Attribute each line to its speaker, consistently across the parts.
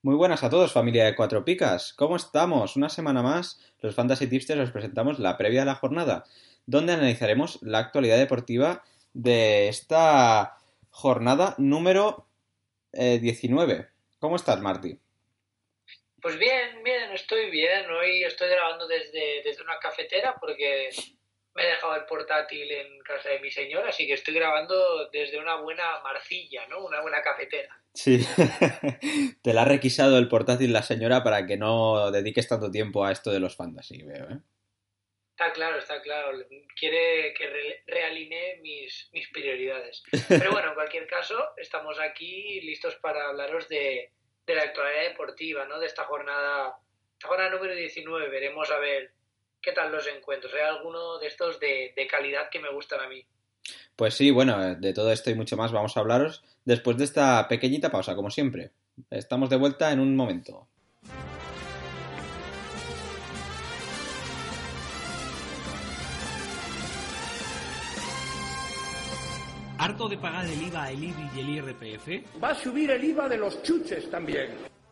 Speaker 1: Muy buenas a todos, familia de Cuatro Picas. ¿Cómo estamos? Una semana más, los Fantasy Tipsters os presentamos la previa de la jornada, donde analizaremos la actualidad deportiva de esta jornada número eh, 19. ¿Cómo estás, Marty?
Speaker 2: Pues bien, bien, estoy bien. Hoy estoy grabando desde, desde una cafetera porque me he dejado el portátil en casa de mi señora, así que estoy grabando desde una buena marcilla, ¿no? Una buena cafetera.
Speaker 1: Sí, te la ha requisado el portátil la señora para que no dediques tanto tiempo a esto de los fantasy, veo, ¿eh?
Speaker 2: Está claro, está claro. Quiere que re- realinee mis, mis prioridades. Pero bueno, en cualquier caso, estamos aquí listos para hablaros de, de la actualidad deportiva, ¿no? De esta jornada, esta jornada número 19. Veremos a ver qué tal los encuentros. Hay alguno de estos de, de calidad que me gustan a mí.
Speaker 1: Pues sí, bueno, de todo esto y mucho más vamos a hablaros después de esta pequeñita pausa, como siempre. Estamos de vuelta en un momento.
Speaker 3: ¿Harto de pagar el IVA, el IBI y el IRPF?
Speaker 4: Va a subir el IVA de los chuches también.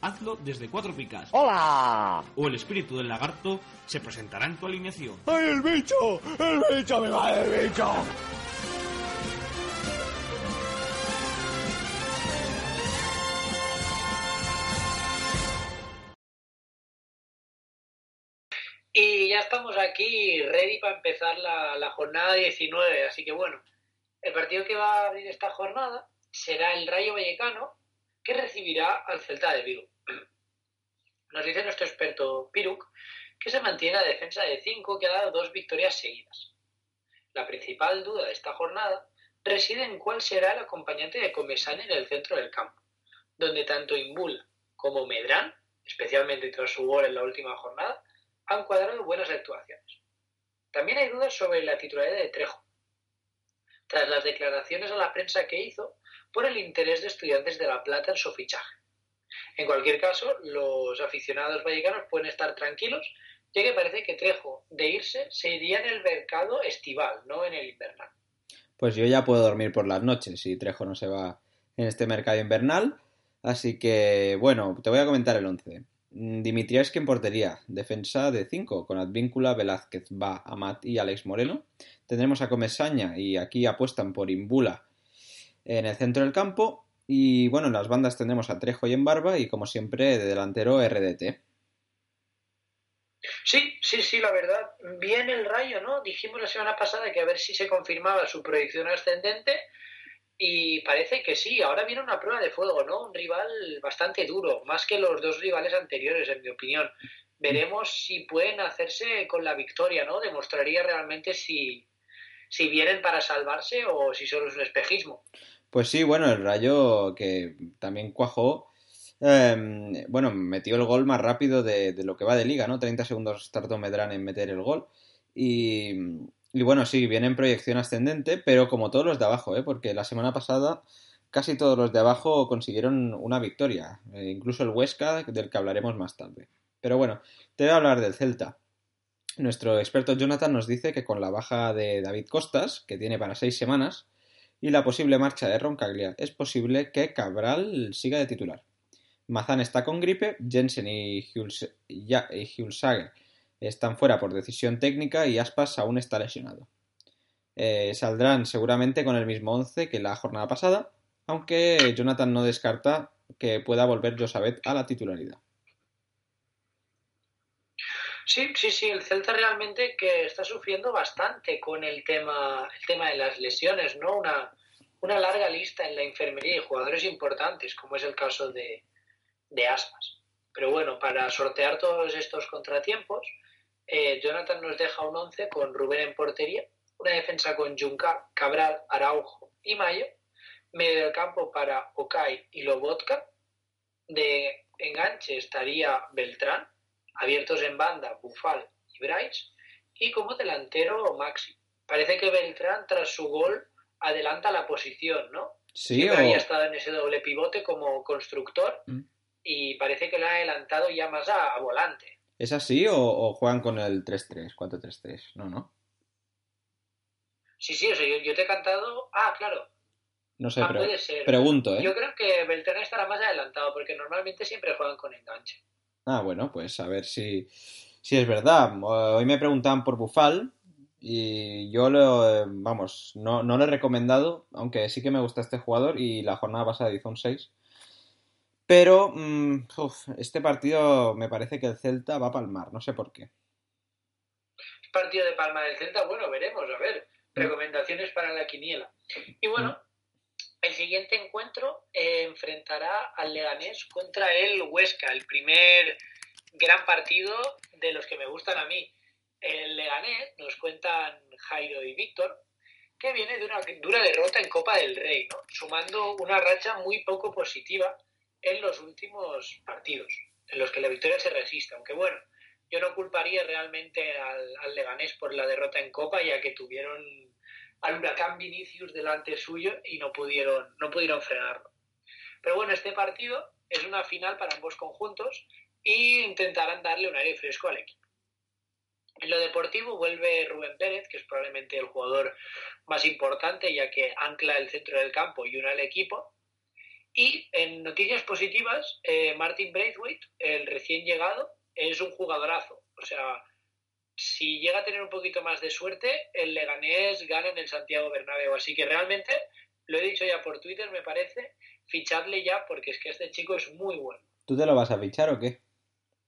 Speaker 3: hazlo desde Cuatro Picas.
Speaker 5: ¡Hola!
Speaker 3: O el espíritu del lagarto se presentará en tu alineación.
Speaker 5: ¡Ay, el bicho! ¡El bicho me va el bicho!
Speaker 2: Y ya estamos aquí, ready para empezar la, la jornada 19. Así que bueno, el partido que va a abrir esta jornada será el Rayo Vallecano, que recibirá al Celta de Vigo. Nos dice nuestro experto Piruk que se mantiene la defensa de 5 que ha dado dos victorias seguidas. La principal duda de esta jornada reside en cuál será el acompañante de Comesaña en el centro del campo, donde tanto Imbul como Medrán, especialmente tras su gol en la última jornada, han cuadrado buenas actuaciones. También hay dudas sobre la titularidad de Trejo, tras las declaraciones a la prensa que hizo por el interés de estudiantes de La Plata en su fichaje. En cualquier caso, los aficionados vallecanos pueden estar tranquilos, ya que parece que Trejo, de irse, se iría en el mercado estival, no en el invernal.
Speaker 1: Pues yo ya puedo dormir por las noches si Trejo no se va en este mercado invernal. Así que, bueno, te voy a comentar el 11. Dimitrievski en portería, defensa de 5, con Advíncula, Velázquez, Ba, Amat y Alex Moreno. Tendremos a Comesaña y aquí apuestan por Imbula en el centro del campo. Y bueno, en las bandas tendremos a Trejo y en Barba y como siempre de delantero RDT.
Speaker 2: Sí, sí, sí, la verdad. Bien el rayo, ¿no? Dijimos la semana pasada que a ver si se confirmaba su proyección ascendente y parece que sí. Ahora viene una prueba de fuego, ¿no? Un rival bastante duro, más que los dos rivales anteriores, en mi opinión. Veremos si pueden hacerse con la victoria, ¿no? Demostraría realmente si, si vienen para salvarse o si solo es un espejismo.
Speaker 1: Pues sí, bueno, el Rayo que también cuajó, eh, bueno, metió el gol más rápido de, de, lo que va de liga, ¿no? 30 segundos tardó Medrán en meter el gol Y, y bueno, sí, viene en proyección ascendente, pero como todos los de abajo, ¿eh? porque la semana pasada casi todos los de abajo consiguieron una victoria, eh, incluso el Huesca, del que hablaremos más tarde. Pero bueno, te voy a hablar del Celta. Nuestro experto Jonathan nos dice que con la baja de David Costas, que tiene para seis semanas, y la posible marcha de Roncaglia, es posible que Cabral siga de titular. Mazán está con gripe, Jensen y, Huls y Hulsager están fuera por decisión técnica y Aspas aún está lesionado. Eh, saldrán seguramente con el mismo 11 que la jornada pasada, aunque Jonathan no descarta que pueda volver Josabet a la titularidad.
Speaker 2: Sí, sí, sí, el Celta realmente que está sufriendo bastante con el tema, el tema de las lesiones, ¿no? Una, una larga lista en la enfermería y jugadores importantes, como es el caso de, de Aspas. Pero bueno, para sortear todos estos contratiempos, eh, Jonathan nos deja un 11 con Rubén en portería, una defensa con Junca, Cabral, Araujo y Mayo, medio del campo para Okai y Lobotka, de enganche estaría Beltrán, abiertos en banda Bufal y Bryce, y como delantero Maxi. Parece que Beltrán, tras su gol, adelanta la posición, ¿no?
Speaker 1: Sí,
Speaker 2: o... había estado en ese doble pivote como constructor mm. y parece que lo ha adelantado ya más a, a volante.
Speaker 1: ¿Es así o, o juegan con el 3-3, 4-3-3? No, no.
Speaker 2: Sí, sí, o sea, yo, yo, te he cantado. Ah, claro.
Speaker 1: No sé,
Speaker 2: ah,
Speaker 1: pero
Speaker 2: puede ser.
Speaker 1: pregunto, ¿eh?
Speaker 2: Yo creo que Beltrán estará más adelantado porque normalmente siempre juegan con enganche.
Speaker 1: Ah, bueno, pues a ver si, si es verdad. Hoy me preguntaban por Bufal y yo lo, vamos, no, no lo he recomendado, aunque sí que me gusta este jugador y la jornada pasada hizo un 6. Pero uf, este partido me parece que el Celta va a palmar, no sé por qué.
Speaker 2: Partido de palma del Celta, bueno, veremos, a ver. Recomendaciones para la quiniela. Y bueno, el siguiente encuentro eh, enfrentará al Leganés contra el Huesca, el primer gran partido de los que me gustan a mí. El Leganés, nos cuentan Jairo y Víctor, que viene de una dura derrota en Copa del Rey, sumando una racha muy poco positiva en los últimos partidos, en los que la victoria se resiste. Aunque bueno, yo no culparía realmente al, al Leganés por la derrota en Copa, ya que tuvieron al huracán Vinicius delante suyo y no pudieron, no pudieron frenarlo. Pero bueno, este partido es una final para ambos conjuntos y intentarán darle un aire fresco al equipo. En lo deportivo vuelve Rubén Pérez, que es probablemente el jugador más importante, ya que ancla el centro del campo y une al equipo. Y en noticias positivas, eh, Martin Braithwaite, el recién llegado, es un jugadorazo. O sea, si llega a tener un poquito más de suerte, el Leganés gana en el Santiago Bernabéu. Así que realmente, lo he dicho ya por Twitter, me parece, ficharle ya porque es que este chico es muy bueno.
Speaker 1: ¿Tú te lo vas a fichar o qué?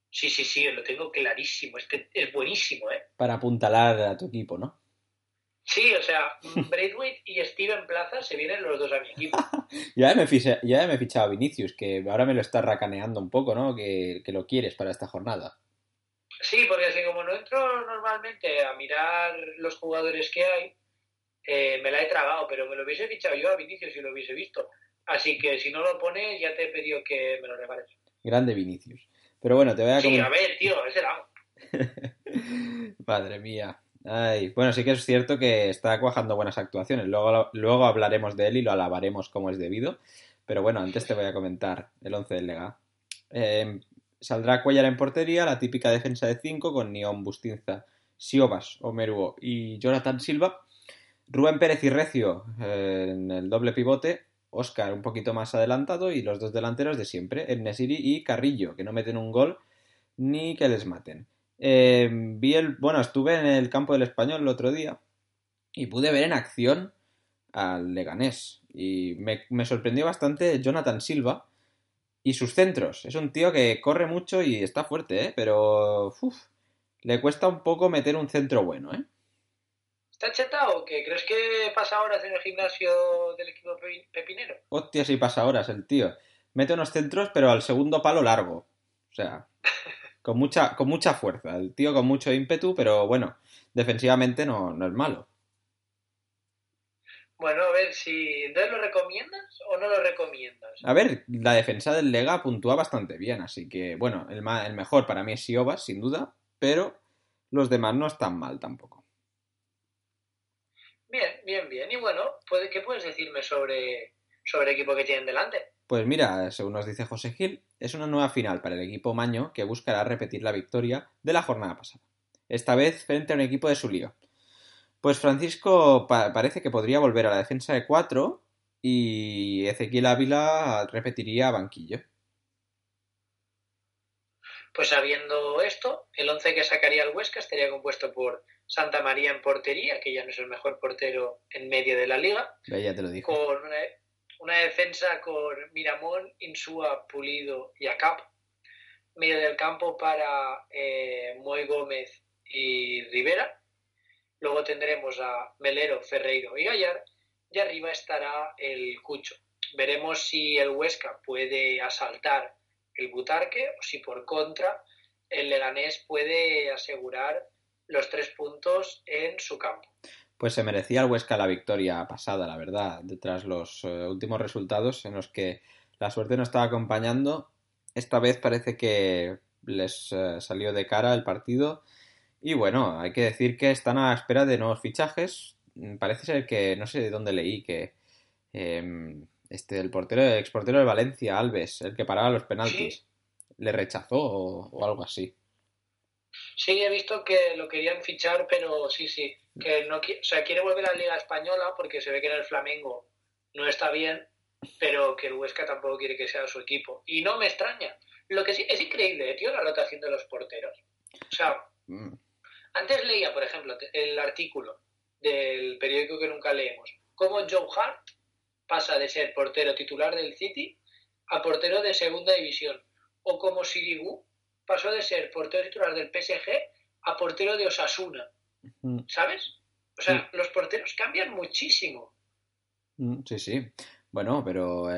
Speaker 2: Sí, sí, sí, lo tengo clarísimo. Este es buenísimo, ¿eh?
Speaker 1: Para apuntalar a tu equipo, ¿no?
Speaker 2: Sí, o sea, Braithwaite y Steven Plaza se vienen los dos a mi equipo.
Speaker 1: ya, me fiché, ya me he fichado a Vinicius, que ahora me lo está racaneando un poco, ¿no? Que, que lo quieres para esta jornada.
Speaker 2: Sí, porque así como no entro normalmente a mirar los jugadores que hay, eh, me la he tragado, pero me lo hubiese fichado yo a Vinicius si lo hubiese visto. Así que si no lo pones, ya te he pedido que me lo regales.
Speaker 1: Grande Vinicius. Pero bueno, te voy a
Speaker 2: Sí, a ver, tío, es el amo.
Speaker 1: Madre mía. Ay, bueno, sí que es cierto que está cuajando buenas actuaciones. Luego, luego hablaremos de él y lo alabaremos como es debido. Pero bueno, antes te voy a comentar el 11 del Lega. Eh, saldrá Cuellar en portería, la típica defensa de 5 con Nión, Bustinza, Siobas, Omeruo y Jonathan Silva. Rubén Pérez y Recio eh, en el doble pivote. Oscar un poquito más adelantado y los dos delanteros de siempre, Nesiri y Carrillo, que no meten un gol ni que les maten. Eh, vi el, bueno, estuve en el campo del español el otro día y pude ver en acción al Leganés. Y me, me sorprendió bastante Jonathan Silva, y sus centros. Es un tío que corre mucho y está fuerte, ¿eh? Pero uf, le cuesta un poco meter un centro bueno, ¿eh?
Speaker 2: ¿Está chetado o qué? ¿Crees que pasa horas en el gimnasio del equipo pepinero?
Speaker 1: Hostia, sí pasa horas el tío. Mete unos centros, pero al segundo palo largo. O sea, con mucha, con mucha fuerza. El tío con mucho ímpetu, pero bueno, defensivamente no, no es malo.
Speaker 2: Bueno, a ver si. ¿Entonces lo recomiendas o no lo recomiendas?
Speaker 1: A ver, la defensa del Lega puntúa bastante bien, así que, bueno, el, el mejor para mí es Siobas, sin duda, pero los demás no están mal tampoco.
Speaker 2: Bien, bien, bien. Y bueno, ¿puede- ¿qué puedes decirme sobre, sobre el equipo que tienen delante?
Speaker 1: Pues mira, según nos dice José Gil, es una nueva final para el equipo Maño que buscará repetir la victoria de la jornada pasada. Esta vez frente a un equipo de su lío. Pues Francisco pa- parece que podría volver a la defensa de 4 y Ezequiel Ávila repetiría banquillo.
Speaker 2: Pues sabiendo esto, el 11 que sacaría el Huesca estaría compuesto por Santa María en portería, que ya no es el mejor portero en medio de la liga,
Speaker 1: Ya te lo dijo.
Speaker 2: con una, una defensa con Miramón, Insúa, Pulido y Acap. Medio del campo para eh, Moy Gómez y Rivera. Luego tendremos a Melero, Ferreiro y Gallar. Y arriba estará el Cucho. Veremos si el Huesca puede asaltar el Butarque o si por contra el Leganés puede asegurar los tres puntos en su campo.
Speaker 1: Pues se merecía el Huesca la victoria pasada, la verdad, tras los eh, últimos resultados en los que la suerte no estaba acompañando. Esta vez parece que les eh, salió de cara el partido. Y bueno, hay que decir que están a la espera de nuevos fichajes. Mm, Parece ser que, no sé de dónde leí, que em, este, el portero, el exportero de Valencia, Alves, el que paraba los penaltis, le rechazó o, o algo así.
Speaker 2: Sí, he visto que lo querían fichar, pero sí, sí, que no o sea, quiere volver a la Liga Española porque se ve que en el Flamengo no está bien, pero que el Huesca tampoco quiere que sea su equipo. Y no me extraña. Lo que sí es increíble, eh, tío, la rotación de los porteros. O sea,
Speaker 1: Mm,
Speaker 2: antes leía, por ejemplo, el artículo del periódico que nunca leemos, cómo Joe Hart pasa de ser portero titular del City a portero de segunda división, o como Sirigu pasó de ser portero titular del PSG a portero de Osasuna,
Speaker 1: mm,
Speaker 2: ¿sabes? O sea, los porteros cambian muchísimo.
Speaker 1: mm, Sí, sí. Bueno, pero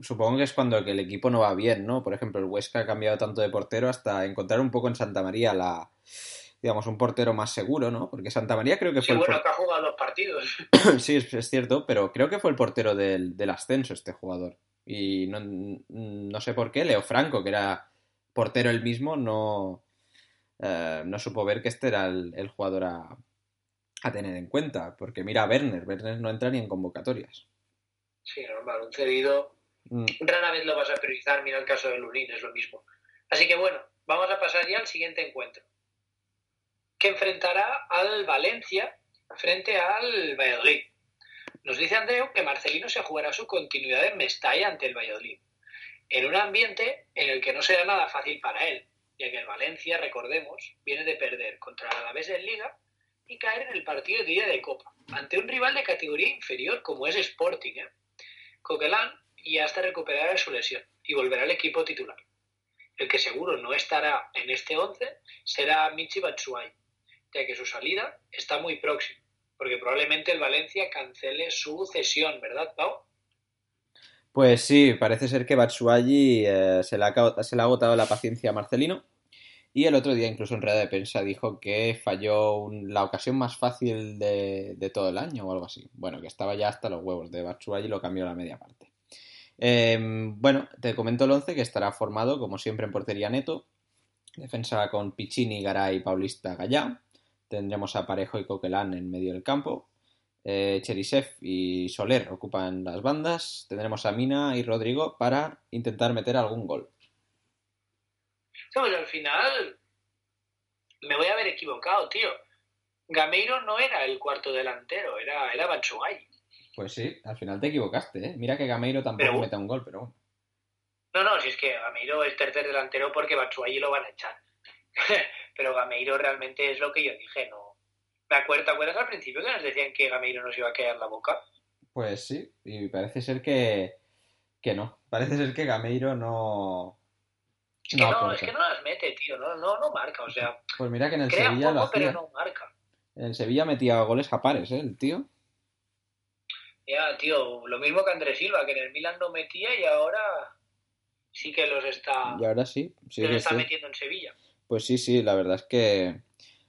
Speaker 1: supongo que es cuando el equipo no va bien, ¿no? Por ejemplo, el Huesca ha cambiado tanto de portero hasta encontrar un poco en Santa María la, digamos, un portero más seguro, ¿no? Porque Santa María creo que
Speaker 2: Sí,
Speaker 1: fue el
Speaker 2: bueno,
Speaker 1: por-
Speaker 2: que ha jugado dos partidos.
Speaker 1: Sí, es, es cierto, pero creo que fue el portero del, del ascenso este jugador. Y no, no sé por qué, Leo Franco, que era portero el mismo, no, eh, no supo ver que este era el, el jugador a, a tener en cuenta. Porque mira a Werner, Werner no entra ni en convocatorias.
Speaker 2: Sí, normal, un cedido
Speaker 1: Mm,
Speaker 2: rara vez lo vas a priorizar, mira el caso de Lunin, es lo mismo. Así que bueno, vamos a pasar ya al siguiente encuentro, que enfrentará al Valencia frente al Valladolid. Nos dice Andreu que Marcelino se jugará su continuidad en Mestalla ante el Valladolid, en un ambiente en el que no será nada fácil para él, ya que el Valencia, recordemos, viene de perder contra el Alavés en Liga y caer en el partido de ida de Copa, ante un rival de categoría inferior como es Sporting. ¿eh? Coquelin ya está recuperada de su lesión y volverá al equipo titular. El que seguro no estará en este 11 será Michi Batshuayi, ya que su salida está muy próxima, porque probablemente el Valencia cancele su cesión, ¿verdad, Pau?
Speaker 1: Pues sí, parece ser que Batshuayi eh, se, le ha, agotado la paciencia a Marcelino. Y el otro día, incluso en rueda de prensa, dijo que falló la ocasión más fácil de, de todo el año o algo así. Bueno, que estaba ya hasta los huevos de Batshuayi y lo cambió a la media parte. Eh, bueno, te comento el 11 que estará formado, como siempre, en portería neto. Defensa con Piccini, Garay, Paulista, Gallá. Tendremos a Parejo y Coquelán en medio del campo. Eh, Cherisev y Soler ocupan las bandas. Tendremos a Mina y Rodrigo para intentar meter algún gol.
Speaker 2: Pues al final me voy a haber equivocado, tío. Gameiro no era el cuarto delantero, era, era Batshuayi.
Speaker 1: Pues sí, al final te equivocaste, ¿eh? Mira que Gameiro tampoco
Speaker 2: Pero-
Speaker 1: mete un gol, pero bueno.
Speaker 2: No, no, si es que Gameiro es tercer delantero porque Batshuayi lo van a echar. Pero Gameiro realmente es lo que yo dije, no. Me acuerdo, ¿te acuerdas al principio que nos decían que Gameiro nos iba a caer la boca?
Speaker 1: Pues sí, y parece ser que, que no. Parece ser que Gameiro no.
Speaker 2: Es que no, es que no las mete, tío, no, no, no marca, o sea,
Speaker 1: Pues mira que en el
Speaker 2: crea
Speaker 1: Sevilla lo
Speaker 2: poco pero no marca.
Speaker 1: En el Sevilla metía goles a pares, ¿eh? El tío.
Speaker 2: Ya, tío, lo mismo que Andrés Silva, que en el Milan no metía y ahora sí que los está,
Speaker 1: Y ahora sí. Sí,
Speaker 2: los está
Speaker 1: sí.
Speaker 2: metiendo en Sevilla.
Speaker 1: Pues sí, sí, la verdad es que.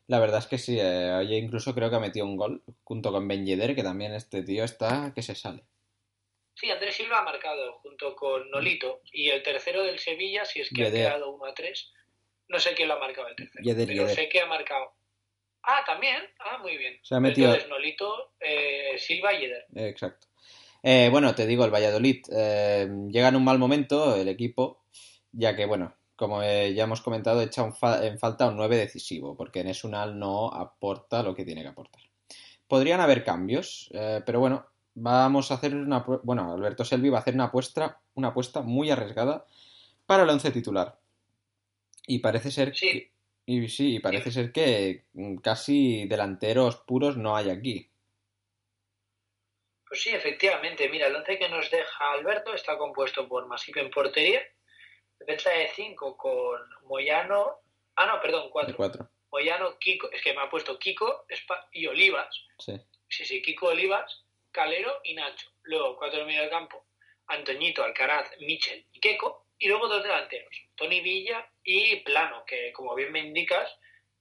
Speaker 1: La verdad es que sí. eh, Oye, incluso creo que ha metido un gol junto con Ben Yedder, que también este tío está que se sale.
Speaker 2: Sí, Andrés Silva ha marcado junto con Nolito y el tercero del Sevilla, si es que ha
Speaker 1: Yedder.
Speaker 2: quedado 1 a 3. No sé quién lo ha marcado el tercero,
Speaker 1: Yedder,
Speaker 2: pero
Speaker 1: Yedder.
Speaker 2: sé que ha marcado Ah, también. Ah, muy bien.
Speaker 1: Se ha metido-
Speaker 2: Entonces, Nolito, eh, Silva y.
Speaker 1: Eh, Exacto. Eh, bueno, te digo, el Valladolid eh, llega en un mal momento el equipo, ya que, bueno, como eh, ya hemos comentado, echa un fa- en falta un 9 decisivo, porque Nesunal no aporta lo que tiene que aportar. Podrían haber cambios, eh, pero bueno, vamos a hacer una... Bueno, Alberto Selvi va a hacer una apuesta, una apuesta muy arriesgada para el once titular. Y parece ser
Speaker 2: Sí.
Speaker 1: que... Y sí, y parece ser que mm, casi delanteros puros no hay aquí.
Speaker 2: Pues sí, efectivamente. Mira, el once que nos deja Alberto está compuesto por Masip en portería, defensa de 5 con Moyano. Ah, no, perdón,
Speaker 1: De
Speaker 2: 4.
Speaker 1: cuatro.
Speaker 2: Moyano, Kiko, es que me ha puesto Kiko y Olivas.
Speaker 1: Sí.
Speaker 2: Sí, sí, Kiko Olivas, Calero y Nacho. Luego, cuatro de medio del campo, Antoñito, Alcaraz, Michel y Keco. Y luego dos delanteros, Tony Villa y Plano, que como bien me indicas,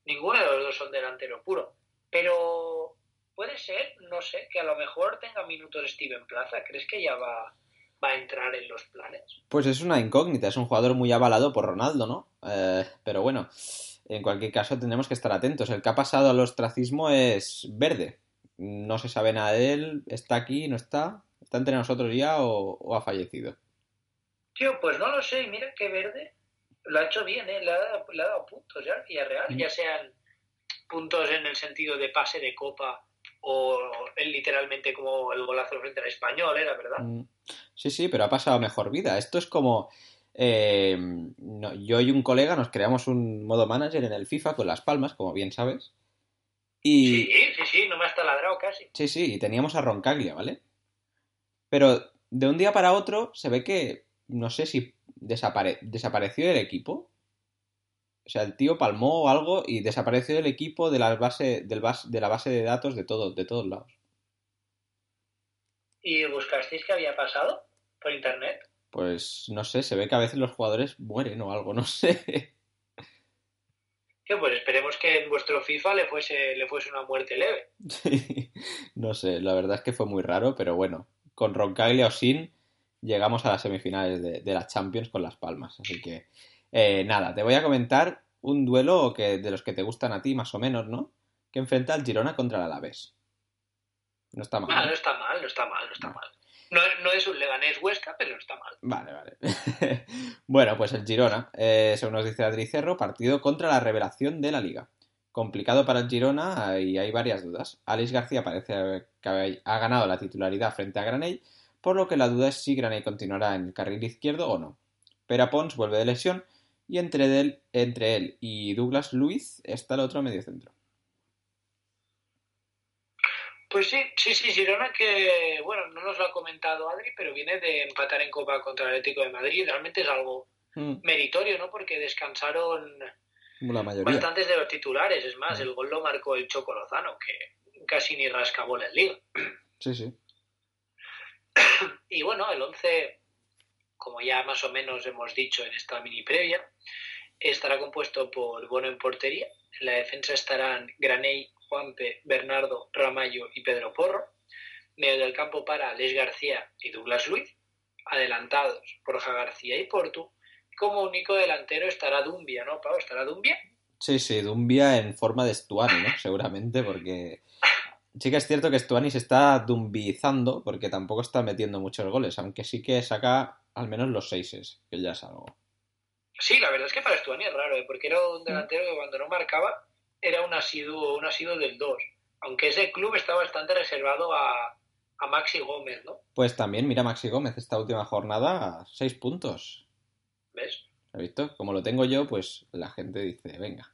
Speaker 2: ninguno de los dos son delantero puro. Pero puede ser, no sé, que a lo mejor tenga minutos Steven Plaza. ¿Crees que ya va, va a entrar en los planes?
Speaker 1: Pues es una incógnita, es un jugador muy avalado por Ronaldo, ¿no? Eh, pero bueno, en cualquier caso tendremos que estar atentos. El que ha pasado al ostracismo es Verde. No se sabe nada de él, está aquí, no está, está entre nosotros ya o, o ha fallecido.
Speaker 2: Tío, pues no lo sé. y Mira que Verde lo ha hecho bien, ¿eh? Le ha dado, le ha dado puntos ya al Villarreal,
Speaker 1: Mm.
Speaker 2: ya sean puntos en el sentido de pase de copa o él literalmente como el golazo frente al español, era verdad.
Speaker 1: Mm, Sí, sí, pero ha pasado mejor vida. Esto es como... eh, no, yo y un colega nos creamos un modo manager en el FIFA con las palmas, como bien sabes. Y...
Speaker 2: Sí, sí, sí, no me has taladrado casi.
Speaker 1: Sí, sí, y teníamos a Roncaglia, ¿vale? Pero de un día para otro se ve que, no sé si desapare- desapareció del equipo. O sea, el tío palmó o algo y desapareció del equipo de la base, del de la base de datos de, todo, de todos lados.
Speaker 2: ¿Y buscasteis qué había pasado por internet?
Speaker 1: Pues no sé, se ve que a veces los jugadores mueren o algo, no sé.
Speaker 2: Tío, pues esperemos que en vuestro FIFA le fuese, le fuese una muerte leve.
Speaker 1: Sí, no sé, la verdad es que fue muy raro, pero bueno, con Roncaglia o sin llegamos a las semifinales de, de la Champions con las palmas. Así que, eh, nada, te voy a comentar un duelo que, de los que te gustan a ti, más o menos, ¿no? Que enfrenta al Girona contra el Alavés. No está mal.
Speaker 2: Ah,
Speaker 1: ¿no?
Speaker 2: no está mal, no está mal, no está mal. No, no es un Leganés Huesca, pero no está mal.
Speaker 1: Vale, vale. bueno, pues el Girona, eh, según nos dice Adri Cerro, partido contra la revelación de la liga. Complicado para el Girona y hay varias dudas. Alex García parece que ha ganado la titularidad frente a Granell, por lo que la duda es si Granell continuará en el carril izquierdo o no. Pera Pons vuelve de lesión y entre él, entre él y Douglas Luiz está el otro mediocentro.
Speaker 2: Pues sí, sí, sí, Girona que, bueno, no nos lo ha comentado Adri, pero viene de empatar en Copa contra el Atlético de Madrid. Realmente es algo
Speaker 1: Mm,
Speaker 2: meritorio, ¿no? Porque descansaron
Speaker 1: la mayoría.
Speaker 2: bastantes de los titulares. Es más, el gol lo marcó el Choco Lozano, que casi ni rasca bola en liga.
Speaker 1: Sí, sí.
Speaker 2: Y bueno, el 11, como ya más o menos hemos dicho en esta mini previa, estará compuesto por Bono en portería. En la defensa estarán Graney, Juanpe, Bernardo, Ramallo y Pedro Porro. Medio del campo para Les García y Douglas Luiz. Adelantados Borja García y Portu. Como único delantero estará Dumbia, ¿no, Pau? ¿Estará Dumbia?
Speaker 1: Sí, sí, Dumbia en forma de Stuani, ¿no? Seguramente, porque sí que es cierto que Stuani se está dumbizando, porque tampoco está metiendo muchos goles, aunque sí que saca al menos los seises, que ya es algo.
Speaker 2: Sí, la verdad es que para Stuani es raro, ¿eh? porque era un delantero que cuando no marcaba era un asiduo, un asiduo del 2. Aunque ese club está bastante reservado a, a Maxi Gómez, ¿no?
Speaker 1: Pues también, mira Maxi Gómez, esta última jornada, seis puntos.
Speaker 2: ¿Ves?
Speaker 1: ¿Has visto? Como lo tengo yo, pues la gente dice, venga,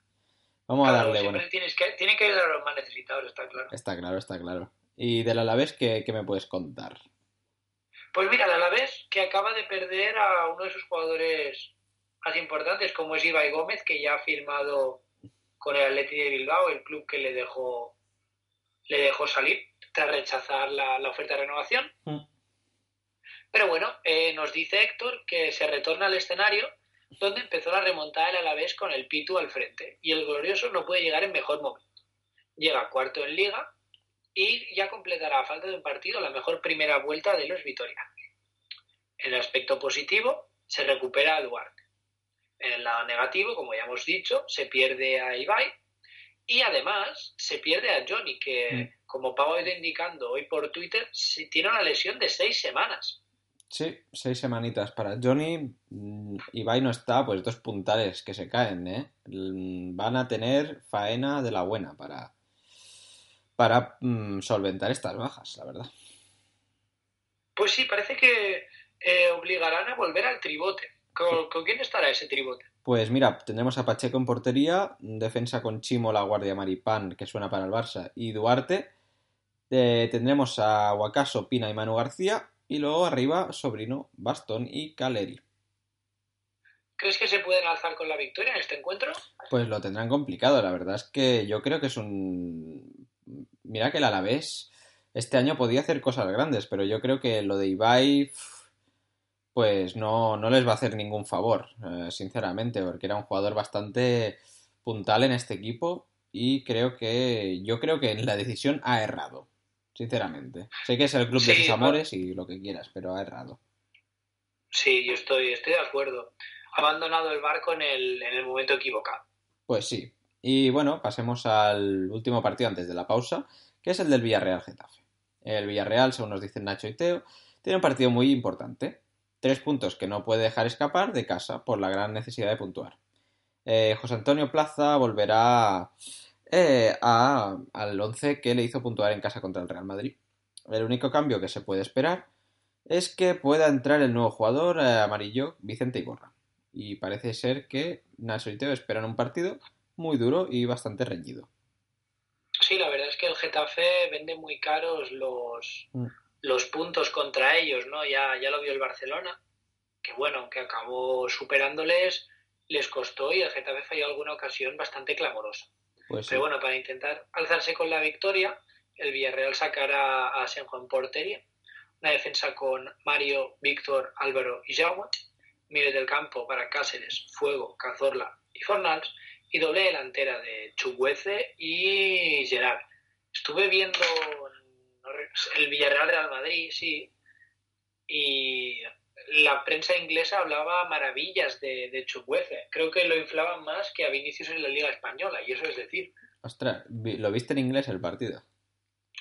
Speaker 1: vamos a darle,
Speaker 2: siempre
Speaker 1: bueno,
Speaker 2: tienes que, tiene que ayudar a los más necesitados, está claro.
Speaker 1: está claro, está claro. Y del Alavés, ¿qué, qué me puedes contar?
Speaker 2: Pues mira, el Alavés que acaba de perder a uno de sus jugadores más importantes, como es Ibai Gómez, que ya ha firmado con el Atleti de Bilbao, el club que le dejó, le dejó salir tras rechazar la, la oferta de renovación.
Speaker 1: Mm.
Speaker 2: Pero bueno, eh, nos dice Héctor que se retorna al escenario donde empezó la remontada del Alavés con el Pitu al frente. Y el glorioso no puede llegar en mejor momento. Llega cuarto en liga y ya completará a falta de un partido la mejor primera vuelta de los vitorianos. En el aspecto positivo, se recupera a Duarte. En el lado negativo, como ya hemos dicho, se pierde a Ibai Y además se pierde a Johnny, que
Speaker 1: Mm.
Speaker 2: como Pau ha ido indicando hoy por Twitter, tiene una lesión de seis semanas.
Speaker 1: Sí, seis semanitas para Johnny. Mm, Ibai no está, pues dos puntales que se caen, ¿eh? Mm, Van a tener faena de la buena para, para mm, solventar estas bajas, la verdad.
Speaker 2: Pues sí, parece que eh, obligarán a volver al tribote. ¿Con, con quién estará ese tribote?
Speaker 1: Pues mira, tendremos a Pacheco en portería, defensa con Chimo, La Guardia Maripán, que suena para el Barça, y Duarte. Eh, tendremos a Huacaso, Pina y Manu García, y luego arriba Sobrino, Bastón y Caleri.
Speaker 2: ¿Crees que se pueden alzar con la victoria en este encuentro?
Speaker 1: Pues lo tendrán complicado, la verdad es que yo creo que es un... Mira que el Alavés este año podía hacer cosas grandes, pero yo creo que lo de Ibai pues no, no les va a hacer ningún favor, eh, sinceramente, porque era un jugador bastante puntal en este equipo y creo que yo creo que en la decisión ha errado, sinceramente. Sé que es el club de sus amores y lo que quieras, pero ha errado.
Speaker 2: Sí, yo estoy, estoy de acuerdo. Ha abandonado el barco en el, en el momento equivocado.
Speaker 1: Pues sí. Y bueno, pasemos al último partido antes de la pausa, que es el del Villarreal Getafe. El Villarreal, según nos dicen Nacho y Teo, tiene un partido muy importante. Tres puntos que no puede dejar escapar de casa por la gran necesidad de puntuar. Eh, José Antonio Plaza volverá eh, a- al 11 que le hizo puntuar en casa contra el Real Madrid. El único cambio que se puede esperar es que pueda entrar el nuevo jugador eh, amarillo, Vicente Iborra. Y parece ser que Nacho y Teo esperan un partido muy duro y bastante reñido.
Speaker 2: Sí, la verdad es que el Getafe vende muy caros los,
Speaker 1: Mm.
Speaker 2: los puntos contra ellos, ¿no? Ya, ya lo vio el Barcelona, que bueno, aunque acabó superándoles, les costó y el Getafe falló alguna ocasión bastante clamorosa.
Speaker 1: Pues sí.
Speaker 2: Pero bueno, para intentar alzarse con la victoria, el Villarreal sacará a Senjo en portería. Una defensa con Mario, Víctor, Álvaro y Jaume. Medio del campo para Cáceres, Fuego, Cazorla y Fornals. Y doble delantera de Chuguece y Gerard. Estuve viendo el Villarreal Real Madrid, sí. Y la prensa inglesa hablaba maravillas de, de. Creo que lo inflaban más que a Vinicius en la Liga Española, y eso es decir.
Speaker 1: Ostras, ¿lo viste en inglés el partido?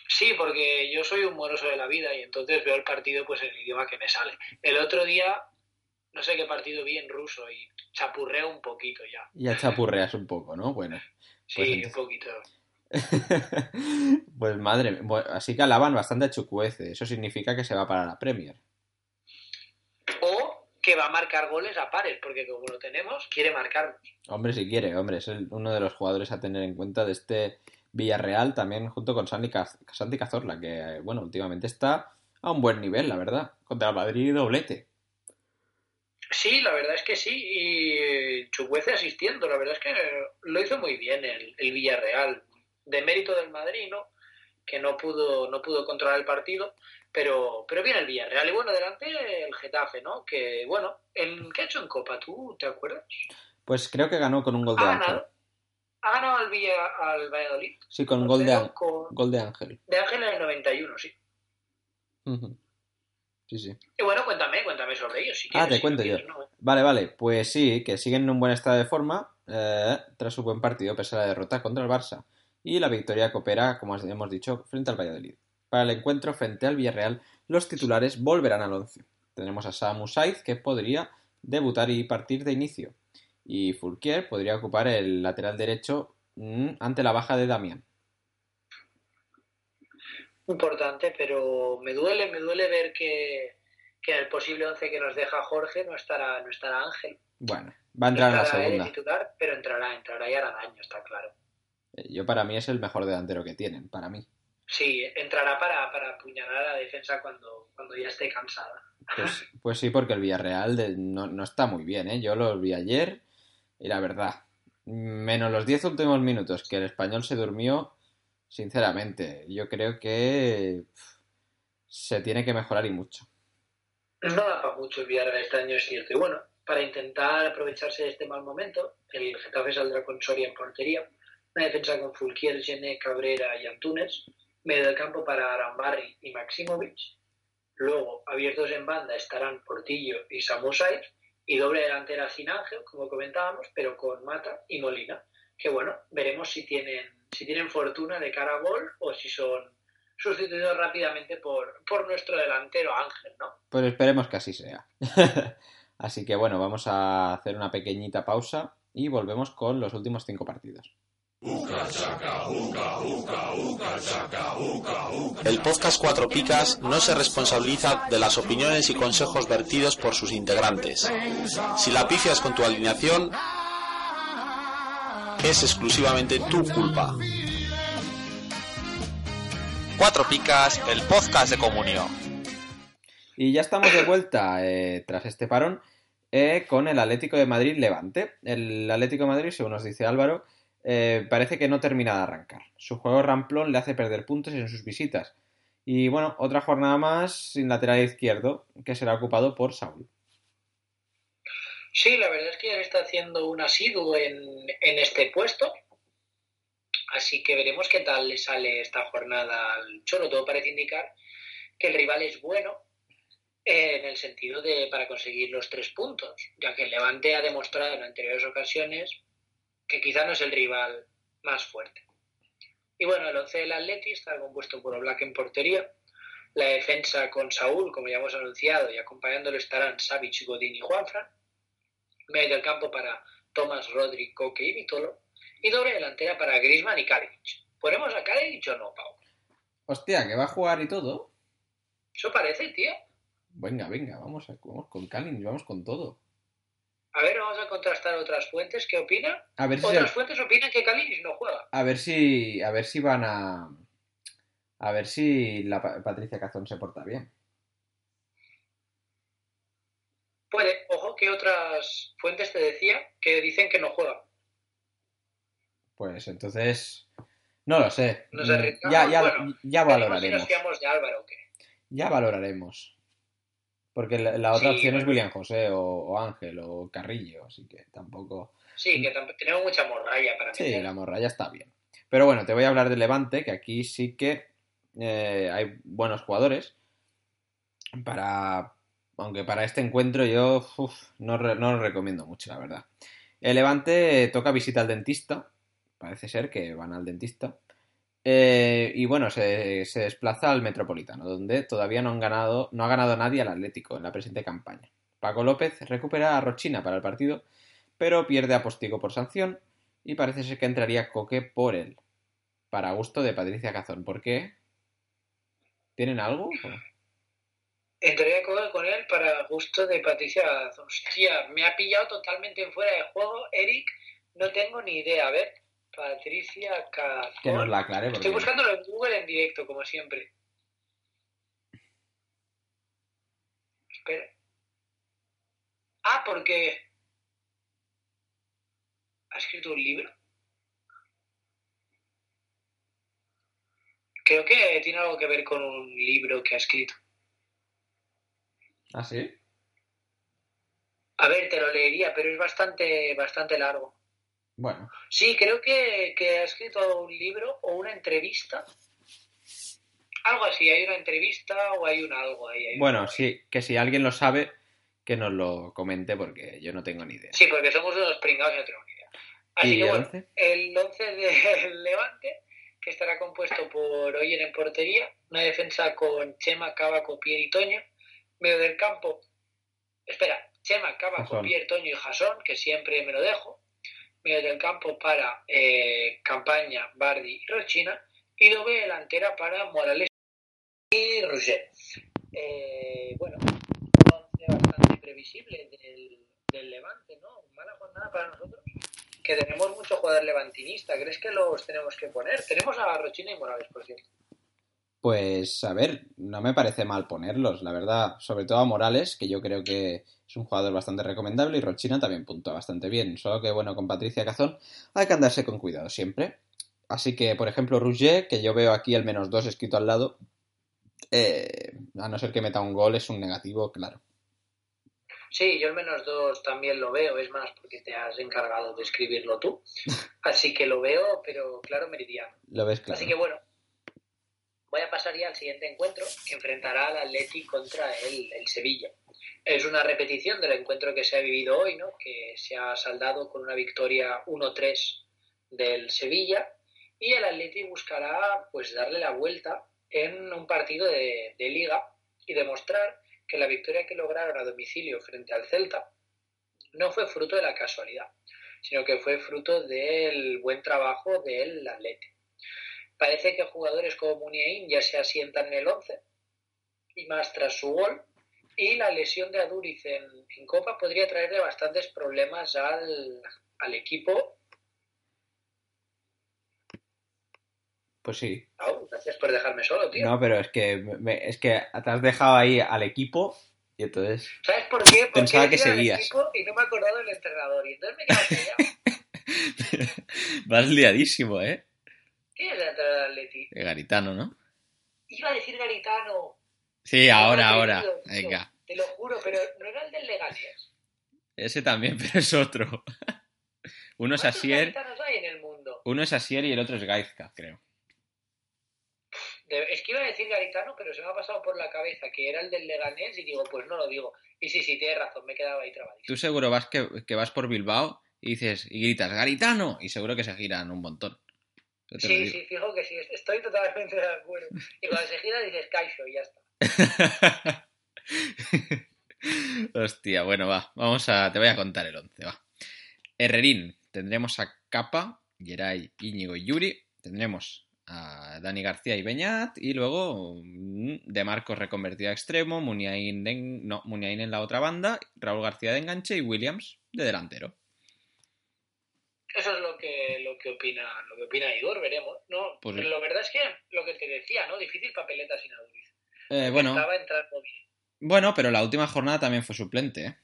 Speaker 2: Sí, porque yo soy un moroso de la vida y entonces veo el partido pues en el idioma que me sale. El otro día, no sé qué partido vi en ruso y chapurreo un poquito ya.
Speaker 1: Ya chapurreas un poco, ¿no? Bueno.
Speaker 2: Sí,
Speaker 1: Pues
Speaker 2: un
Speaker 1: entonces-
Speaker 2: poquito.
Speaker 1: pues madre mía. Bueno, así que alaban bastante a Chucuece. Eso significa que se va para la Premier.
Speaker 2: O que va a marcar goles a pares, porque como lo tenemos, quiere marcarlos.
Speaker 1: Hombre, si quiere, hombre, es el- uno de los jugadores a tener en cuenta de este Villarreal, también junto con Santi, Caz- Santi Cazorla, que, bueno, últimamente está a un buen nivel, la verdad. Contra el Madrid doblete.
Speaker 2: Sí, la verdad es que sí, y Chukwueze asistiendo, la verdad es que lo hizo muy bien el, el Villarreal, de mérito del Madrid, ¿no? Que no pudo, no pudo controlar el partido, pero, pero bien el Villarreal. Y bueno, delante el Getafe, ¿no? Que bueno, ¿en, ¿qué ha hecho en Copa? ¿Tú te acuerdas?
Speaker 1: Pues creo que ganó con un gol de
Speaker 2: Ha
Speaker 1: Ángel.
Speaker 2: ganado, ha ganado al, Villa, al Valladolid.
Speaker 1: Sí, con un gol de,
Speaker 2: con-
Speaker 1: gol de Ángel.
Speaker 2: de Ángel en el 91, sí.
Speaker 1: Ujú. Sí, sí.
Speaker 2: Y bueno, cuéntame, cuéntame sobre ellos. Si
Speaker 1: Ah,
Speaker 2: quieres,
Speaker 1: te
Speaker 2: si
Speaker 1: cuento
Speaker 2: no
Speaker 1: yo.
Speaker 2: quieres, no.
Speaker 1: Vale, vale. Pues sí, que siguen en un buen estado de forma eh, tras su buen partido pese a la derrota contra el Barça. Y la victoria coopera, como os hemos dicho, frente al Valladolid. Para el encuentro frente al Villarreal, los titulares volverán al 11. Tenemos a Samu Saiz, que podría debutar y partir de inicio. Y Fulquier podría ocupar el lateral derecho mm, ante la baja de Damián.
Speaker 2: Importante, pero me duele, me duele ver que, que en el posible 11 que nos deja Jorge no estará, no estará Ángel.
Speaker 1: Bueno, va a entrar en la segunda.
Speaker 2: titular, pero entrará, entrará y hará daño, está claro.
Speaker 1: Eh, Yo para mí es el mejor delantero que tienen, para mí.
Speaker 2: Sí, entrará para, para apuñalar a la defensa cuando, cuando ya esté cansada.
Speaker 1: Pues, pues sí, porque el Villarreal de- no, no está muy bien, ¿eh? Yo lo vi ayer y la verdad, menos los 10 últimos minutos que el español se durmió, sinceramente, yo creo que se tiene que mejorar y mucho.
Speaker 2: No da para mucho Villarreal este año, es cierto. Y bueno, para intentar aprovecharse de este mal momento, el Getafe saldrá con Soria en portería, una defensa con Fulquier, Gene, Cabrera y Antunes, medio del campo para Arambarri y Maximovic. Luego, abiertos en banda, estarán Portillo y Samu Saiz, y doble delantera sin Ángel, como comentábamos, pero con Mata y Molina, que bueno, veremos si tienen, si tienen fortuna de cara a gol o si son sustituidos rápidamente por, por nuestro delantero Ángel, ¿no?
Speaker 1: Pues esperemos que así sea. así que bueno, vamos a hacer una pequeñita pausa y volvemos con los últimos cinco partidos.
Speaker 6: El podcast Cuatro Picas no se responsabiliza de las opiniones y consejos vertidos por sus integrantes. Si la pifias con tu alineación, es exclusivamente tu culpa. Cuatro Picas, el podcast de comunión.
Speaker 1: Y ya estamos de vuelta eh, tras este parón eh, con el Atlético de Madrid Levante. El Atlético de Madrid, según nos dice Álvaro, eh, parece que no termina de arrancar. Su juego ramplón le hace perder puntos en sus visitas. Y bueno, otra jornada más sin lateral izquierdo, que será ocupado por Saúl.
Speaker 2: Sí, la verdad es que ya está haciendo un asiduo en, en este puesto. Así que veremos qué tal le sale esta jornada al Cholo. Todo parece indicar que el rival es bueno eh, en el sentido de para conseguir los tres puntos, ya que el Levante ha demostrado en anteriores ocasiones que quizá no es el rival más fuerte. Y bueno, el 11 del Atleti está compuesto por Black en portería, la defensa con Saúl, como ya hemos anunciado, y acompañándolo estarán Savic, Godín y Juanfran, medio del campo para Tomás, Rodri, Coque y Vitolo, y doble delantera para Griezmann y Kalinic. ¿Ponemos a Kalinic o no, Pau?
Speaker 1: Hostia, que va a jugar y todo.
Speaker 2: Eso parece, tío.
Speaker 1: Venga, venga, vamos, a, vamos con Kalinic, vamos con todo.
Speaker 2: A ver, vamos a contrastar otras fuentes. ¿Qué opinan?
Speaker 1: A ver si
Speaker 2: otras
Speaker 1: se-
Speaker 2: fuentes opinan que Kalinic no juega.
Speaker 1: A ver si, a ver si van a, a ver si la Pa- Patricia Cazón se porta bien.
Speaker 2: Puede, otras fuentes te decía que dicen que no juega.
Speaker 1: Pues entonces, no lo sé.
Speaker 2: Arriesgamos,
Speaker 1: Ya, ya,
Speaker 2: bueno,
Speaker 1: ya
Speaker 2: si
Speaker 1: valoraremos.
Speaker 2: nos fiamos de Álvaro o qué.
Speaker 1: Ya valoraremos. Porque la, la otra
Speaker 2: Sí,
Speaker 1: opción es. William José o, o Ángel o Carrillo, así que tampoco.
Speaker 2: Sí, que tenemos mucha morralla para
Speaker 1: Sí,
Speaker 2: meter.
Speaker 1: la morralla está bien. Pero bueno, te voy a hablar de Levante, que aquí sí que eh, hay buenos jugadores. Para. Aunque para este encuentro yo no, no lo recomiendo mucho, la verdad. El Levante toca visita al dentista. Parece ser que van al dentista. Eh, y bueno, se, se desplaza al Metropolitano, donde todavía no han ganado, no ha ganado nadie al Atlético en la presente campaña. Paco López recupera a Rochina para el partido, pero pierde a Postigo por sanción y parece ser que entraría Coque por él. Para gusto de Patricia Cazón. ¿Por qué? ¿Tienen algo?
Speaker 2: Entraría a coger con él para gusto de Patricia. Hostia, me ha pillado totalmente en fuera de juego. Eric, no tengo ni idea. A ver, Patricia Cazón.
Speaker 1: Que nos la aclare. Porque...
Speaker 2: Estoy buscándolo en Google en directo, como siempre. Espera. Ah, porque ha escrito un libro. Creo que tiene algo que ver con un libro que ha escrito.
Speaker 1: ¿Ah, sí?
Speaker 2: A ver, te lo leería, pero es bastante, bastante largo.
Speaker 1: Bueno,
Speaker 2: Sí, creo que, que ha escrito un libro o una entrevista. Algo así, hay una entrevista o hay un algo ahí. hay
Speaker 1: bueno, sí, que si alguien lo sabe, que nos lo comente porque yo no tengo ni idea.
Speaker 2: Sí, porque somos unos pringados y no tenemos ni idea. Así
Speaker 1: ¿Y
Speaker 2: que
Speaker 1: el
Speaker 2: bueno, el 11 del Levante, que estará compuesto por Oyer en portería, una defensa con Chema, Cava, Copier y Toño, medio del campo, espera, Chema, Cava. Copier, Toño y Jasón, que siempre me lo dejo, medio del campo para eh, Campaña, Bardi y Rochina, y doble delantera para Morales y Roger. Eh, bueno, bastante previsible del, del Levante, ¿no? Mala jornada para nosotros, que tenemos mucho jugador levantinista. ¿Crees que los tenemos que poner? Tenemos a Rochina y Morales, por cierto.
Speaker 1: Pues a ver, no me parece mal ponerlos, la verdad. Sobre todo a Morales, que yo creo que es un jugador bastante recomendable, y Rochina también puntúa bastante bien. Solo que, bueno, con Patricia Cazón hay que andarse con cuidado siempre. Así que, por ejemplo, Rouget, que yo veo aquí el menos dos escrito al lado, eh, a no ser que meta un gol, es un negativo, claro.
Speaker 2: Sí, yo el menos dos también lo veo, es más porque te has encargado de escribirlo tú. Así que lo veo, pero claro, meridiano.
Speaker 1: Lo ves claro.
Speaker 2: Así que bueno, voy a pasar ya al siguiente encuentro que enfrentará al Atleti contra el, el Sevilla. Es una repetición del encuentro que se ha vivido hoy, ¿no? que se ha saldado con una victoria 1-3 del Sevilla y el Atleti buscará pues darle la vuelta en un partido de, de liga y demostrar que la victoria que lograron a domicilio frente al Celta no fue fruto de la casualidad, sino que fue fruto del buen trabajo del Atleti. Parece que jugadores como Muniain ya se asientan en el 11 y más tras su gol y la lesión de Aduriz en, en Copa podría traerle bastantes problemas al, al equipo.
Speaker 1: Pues sí.
Speaker 2: Au, gracias por dejarme solo, tío.
Speaker 1: No, pero es que, me- es que te has dejado ahí al equipo y entonces
Speaker 2: ¿Sabes por qué? Porque
Speaker 1: Pensaba que seguías.
Speaker 2: Y no me he acordado del entrenador. Y entonces me callado.
Speaker 1: vas liadísimo, ¿eh?
Speaker 2: ¿Quién es el entrenador del Atleti?
Speaker 1: Garitano, ¿no?
Speaker 2: Iba a decir Garitano.
Speaker 1: Sí, ahora, ahora.
Speaker 2: tío,
Speaker 1: Venga.
Speaker 2: Te lo juro, pero no era el del Leganés.
Speaker 1: Ese también, pero es otro. Uno es
Speaker 2: ¿Cuántos
Speaker 1: Asier,
Speaker 2: Garitanos hay en el mundo?
Speaker 1: uno es Asier y el otro es Gaizka, creo.
Speaker 2: Es que iba a decir Garitano, pero se me ha pasado por la cabeza que era el del Leganés y digo, pues no lo digo. Y sí, sí, tienes razón, me he quedado ahí trabadísimo.
Speaker 1: Tú seguro vas que, que vas por Bilbao y dices y gritas Garitano y seguro que se giran un montón.
Speaker 2: Sí, sí, fijo que sí, estoy totalmente de acuerdo. Y cuando se gira dices Caixo y ya está.
Speaker 1: Hostia, bueno, va. Vamos a. Te voy a contar el 11, va. Herrerín. Tendremos a Capa, Geray, Íñigo y Yuri. Tendremos a Dani García y Beñat. Y luego mm, De Marcos reconvertido a extremo. Muniain, no, Muniain en la otra banda. Raúl García de enganche y Williams de delantero.
Speaker 2: Eso es lo que, lo que opina, lo que opina Igor, veremos. No,
Speaker 1: Pues-
Speaker 2: pero lo verdad es que lo que te decía, ¿no? Difícil papeleta sin Aduriz.
Speaker 1: Eh, bueno,
Speaker 2: Estaba entrando bien.
Speaker 1: bueno, pero la última jornada también fue suplente, ¿eh?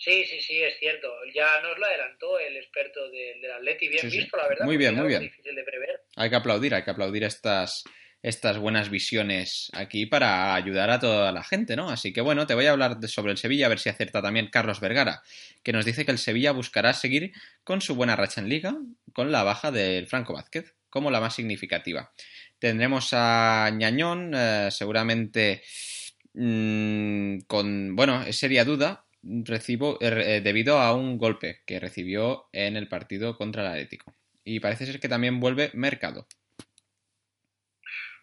Speaker 2: Sí, sí, sí, es cierto. Ya nos lo adelantó el experto del, del Atleti. Bien
Speaker 1: Sí, sí.
Speaker 2: visto, la verdad.
Speaker 1: Muy bien, muy bien.
Speaker 2: difícil de prever.
Speaker 1: Hay que aplaudir, hay que aplaudir estas, estas buenas visiones aquí para ayudar a toda la gente, ¿no? Así que bueno, te voy a hablar sobre el Sevilla, a ver si acierta también Carlos Vergara, que nos dice que el Sevilla buscará seguir con su buena racha en liga, con la baja del Franco Vázquez, como la más significativa. Tendremos a Ñañón, eh, seguramente mm, con, bueno, es seria duda, recibo, eh, debido a un golpe que recibió en el partido contra el Atlético. Y parece ser que también vuelve Mercado.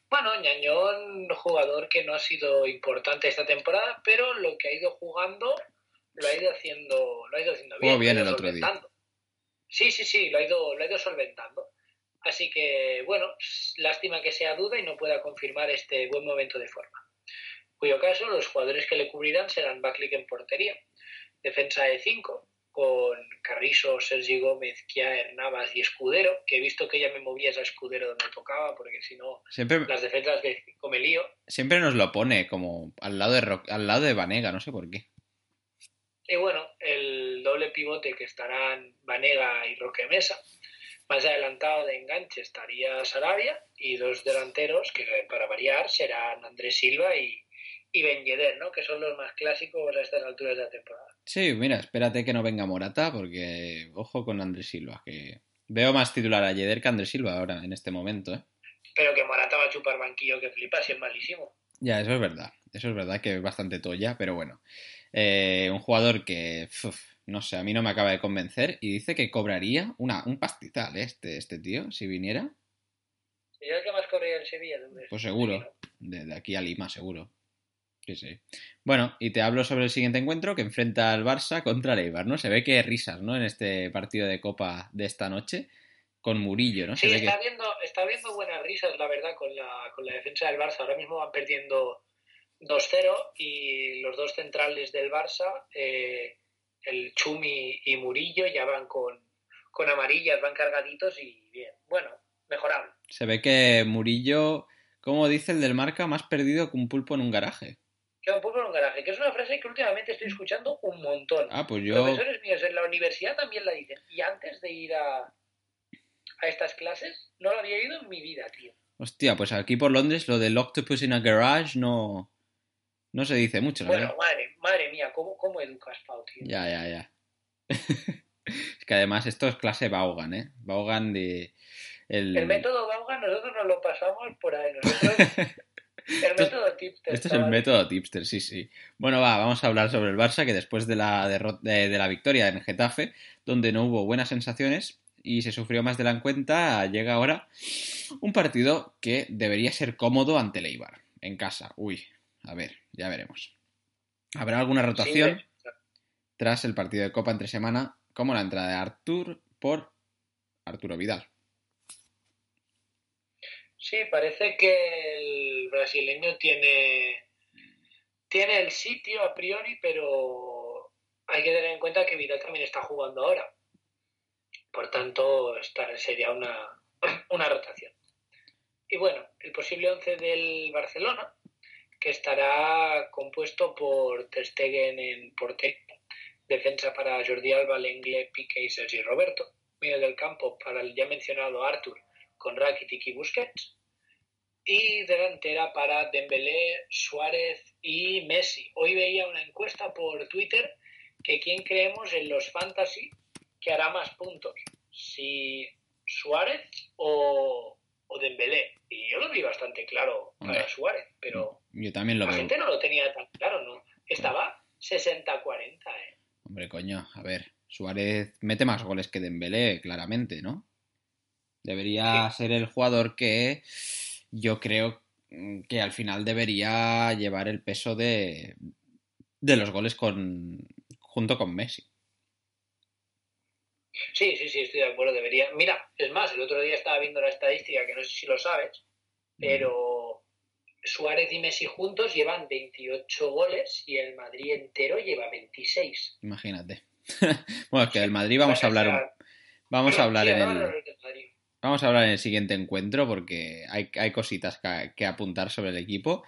Speaker 2: Bueno, Ñañón, jugador que no ha sido importante esta temporada, pero lo que ha ido jugando lo ha ido haciendo, lo ha ido haciendo bien.
Speaker 1: Jugó bien
Speaker 2: lo ha
Speaker 1: el
Speaker 2: ido
Speaker 1: otro día.
Speaker 2: Sí, sí, sí, lo ha ido, lo ha ido solventando. Así que, bueno, lástima que sea duda y no pueda confirmar este buen momento de forma. En cuyo caso, los jugadores que le cubrirán serán Backlick en portería, defensa de 5, con Carrizo, Sergi Gómez, Kiaer, Navas y Escudero, que he visto que ya me movías a Escudero donde tocaba, porque si no,
Speaker 1: Siempre,
Speaker 2: las defensas de 5 me lío.
Speaker 1: siempre nos lo pone como al lado de, Ro- al lado de Vanega, no sé por qué.
Speaker 2: Y bueno, el doble pivote que estarán Vanega y Roque Mesa. Más adelantado de enganche estaría Sarabia y dos delanteros que para variar serán Andrés Silva y, y Ben Yedder, ¿no? que son los más clásicos a estas alturas de la temporada.
Speaker 1: Sí, mira, espérate que no venga Morata, porque ojo con Andrés Silva, que veo más titular a Yeder que a Andrés Silva ahora, en este momento, ¿eh?
Speaker 2: Pero que Morata va a chupar banquillo que flipa, si es malísimo.
Speaker 1: Ya, eso es verdad. Eso es verdad que es bastante toya, pero bueno. Eh, un jugador que, uf, no sé, a mí no me acaba de convencer y dice que cobraría una, un pastizal, ¿eh? este, este tío, si viniera.
Speaker 2: ¿Sería el que más corría el Sevilla? ¿tú crees?
Speaker 1: Pues seguro. De, de aquí a Lima, seguro. Sí, sí. Bueno, y te hablo sobre el siguiente encuentro que enfrenta al Barça contra el Eibar, ¿no? Se ve que risas, ¿no? En este partido de Copa de esta noche con Murillo, ¿no? Se
Speaker 2: Sí,
Speaker 1: ve que...
Speaker 2: está viendo, está viendo buenas risas, la verdad, con la, con la defensa del Barça. Ahora mismo van perdiendo 2-0 y los dos centrales del Barça, eh, el Chumi y Murillo, ya van con, con amarillas, van cargaditos y bien. Bueno, mejorable.
Speaker 1: Se ve que Murillo, como dice el del marca, más perdido que un pulpo en un garaje.
Speaker 2: Queda un poco en un garaje, que es una frase que últimamente estoy escuchando un montón.
Speaker 1: Ah, pues yo...
Speaker 2: Profesores míos en la universidad también la dicen. Y antes de ir a, a estas clases, no lo había oído en mi vida, tío.
Speaker 1: Hostia, pues aquí por Londres lo del octopus in a garage no... No se dice mucho, la
Speaker 2: Bueno,
Speaker 1: verdad.
Speaker 2: madre, madre mía, ¿cómo, cómo educas, Pau, tío?
Speaker 1: Ya, ya, ya. es que además esto es clase Vaughan, ¿eh? Vaughan de... El...
Speaker 2: El método Vaughan nosotros nos lo pasamos por ahí. Nosotros, el método tipster.
Speaker 1: Este es el método tipster, sí, sí. Bueno, va, vamos a hablar sobre el Barça, que después de la, de, de la victoria en Getafe, donde no hubo buenas sensaciones, y se sufrió más de la cuenta, llega ahora un partido que debería ser cómodo ante el Eibar, en casa. Uy, a ver, ya veremos. ¿Habrá alguna rotación
Speaker 2: Sí,
Speaker 1: tras el partido de Copa entre semana, como la entrada de Artur por Arturo Vidal?
Speaker 2: Sí, parece que el brasileño tiene, tiene el sitio a priori, pero hay que tener en cuenta que Vidal también está jugando ahora. Por tanto, esta sería una, una rotación. Y bueno, el posible 11 del Barcelona, que estará compuesto por Ter Stegen en portería, defensa para Jordi Alba, Lenglet, Piqué y Sergi Roberto, medio del campo para el ya mencionado Artur con Rakitic y Busquets, y delantera para Dembélé, Suárez y Messi. Hoy veía una encuesta por Twitter que quién creemos en los fantasy que hará más puntos, si Suárez o, o Dembélé. Y yo lo vi bastante claro para. Suárez, pero
Speaker 1: Yo también lo
Speaker 2: la
Speaker 1: veo.
Speaker 2: gente no lo tenía tan claro, ¿no? Estaba 60-40, ¿eh?
Speaker 1: Hombre, coño, a ver, Suárez mete más goles que Dembélé, claramente, ¿no? Debería ser el jugador que yo creo mm, que al final debería llevar el peso de, de los goles con, junto con Messi.
Speaker 2: Sí, sí, sí, estoy de acuerdo, debería. Mira, es más, el otro día estaba viendo la estadística, que no sé si lo sabes, pero Suárez y Messi juntos llevan 28 goles y el Madrid entero lleva 26.
Speaker 1: Imagínate. bueno, es que del Madrid vamos a hablar, vamos a hablar en el. Vamos a hablar en el siguiente encuentro porque hay, cositas que, que apuntar sobre el equipo.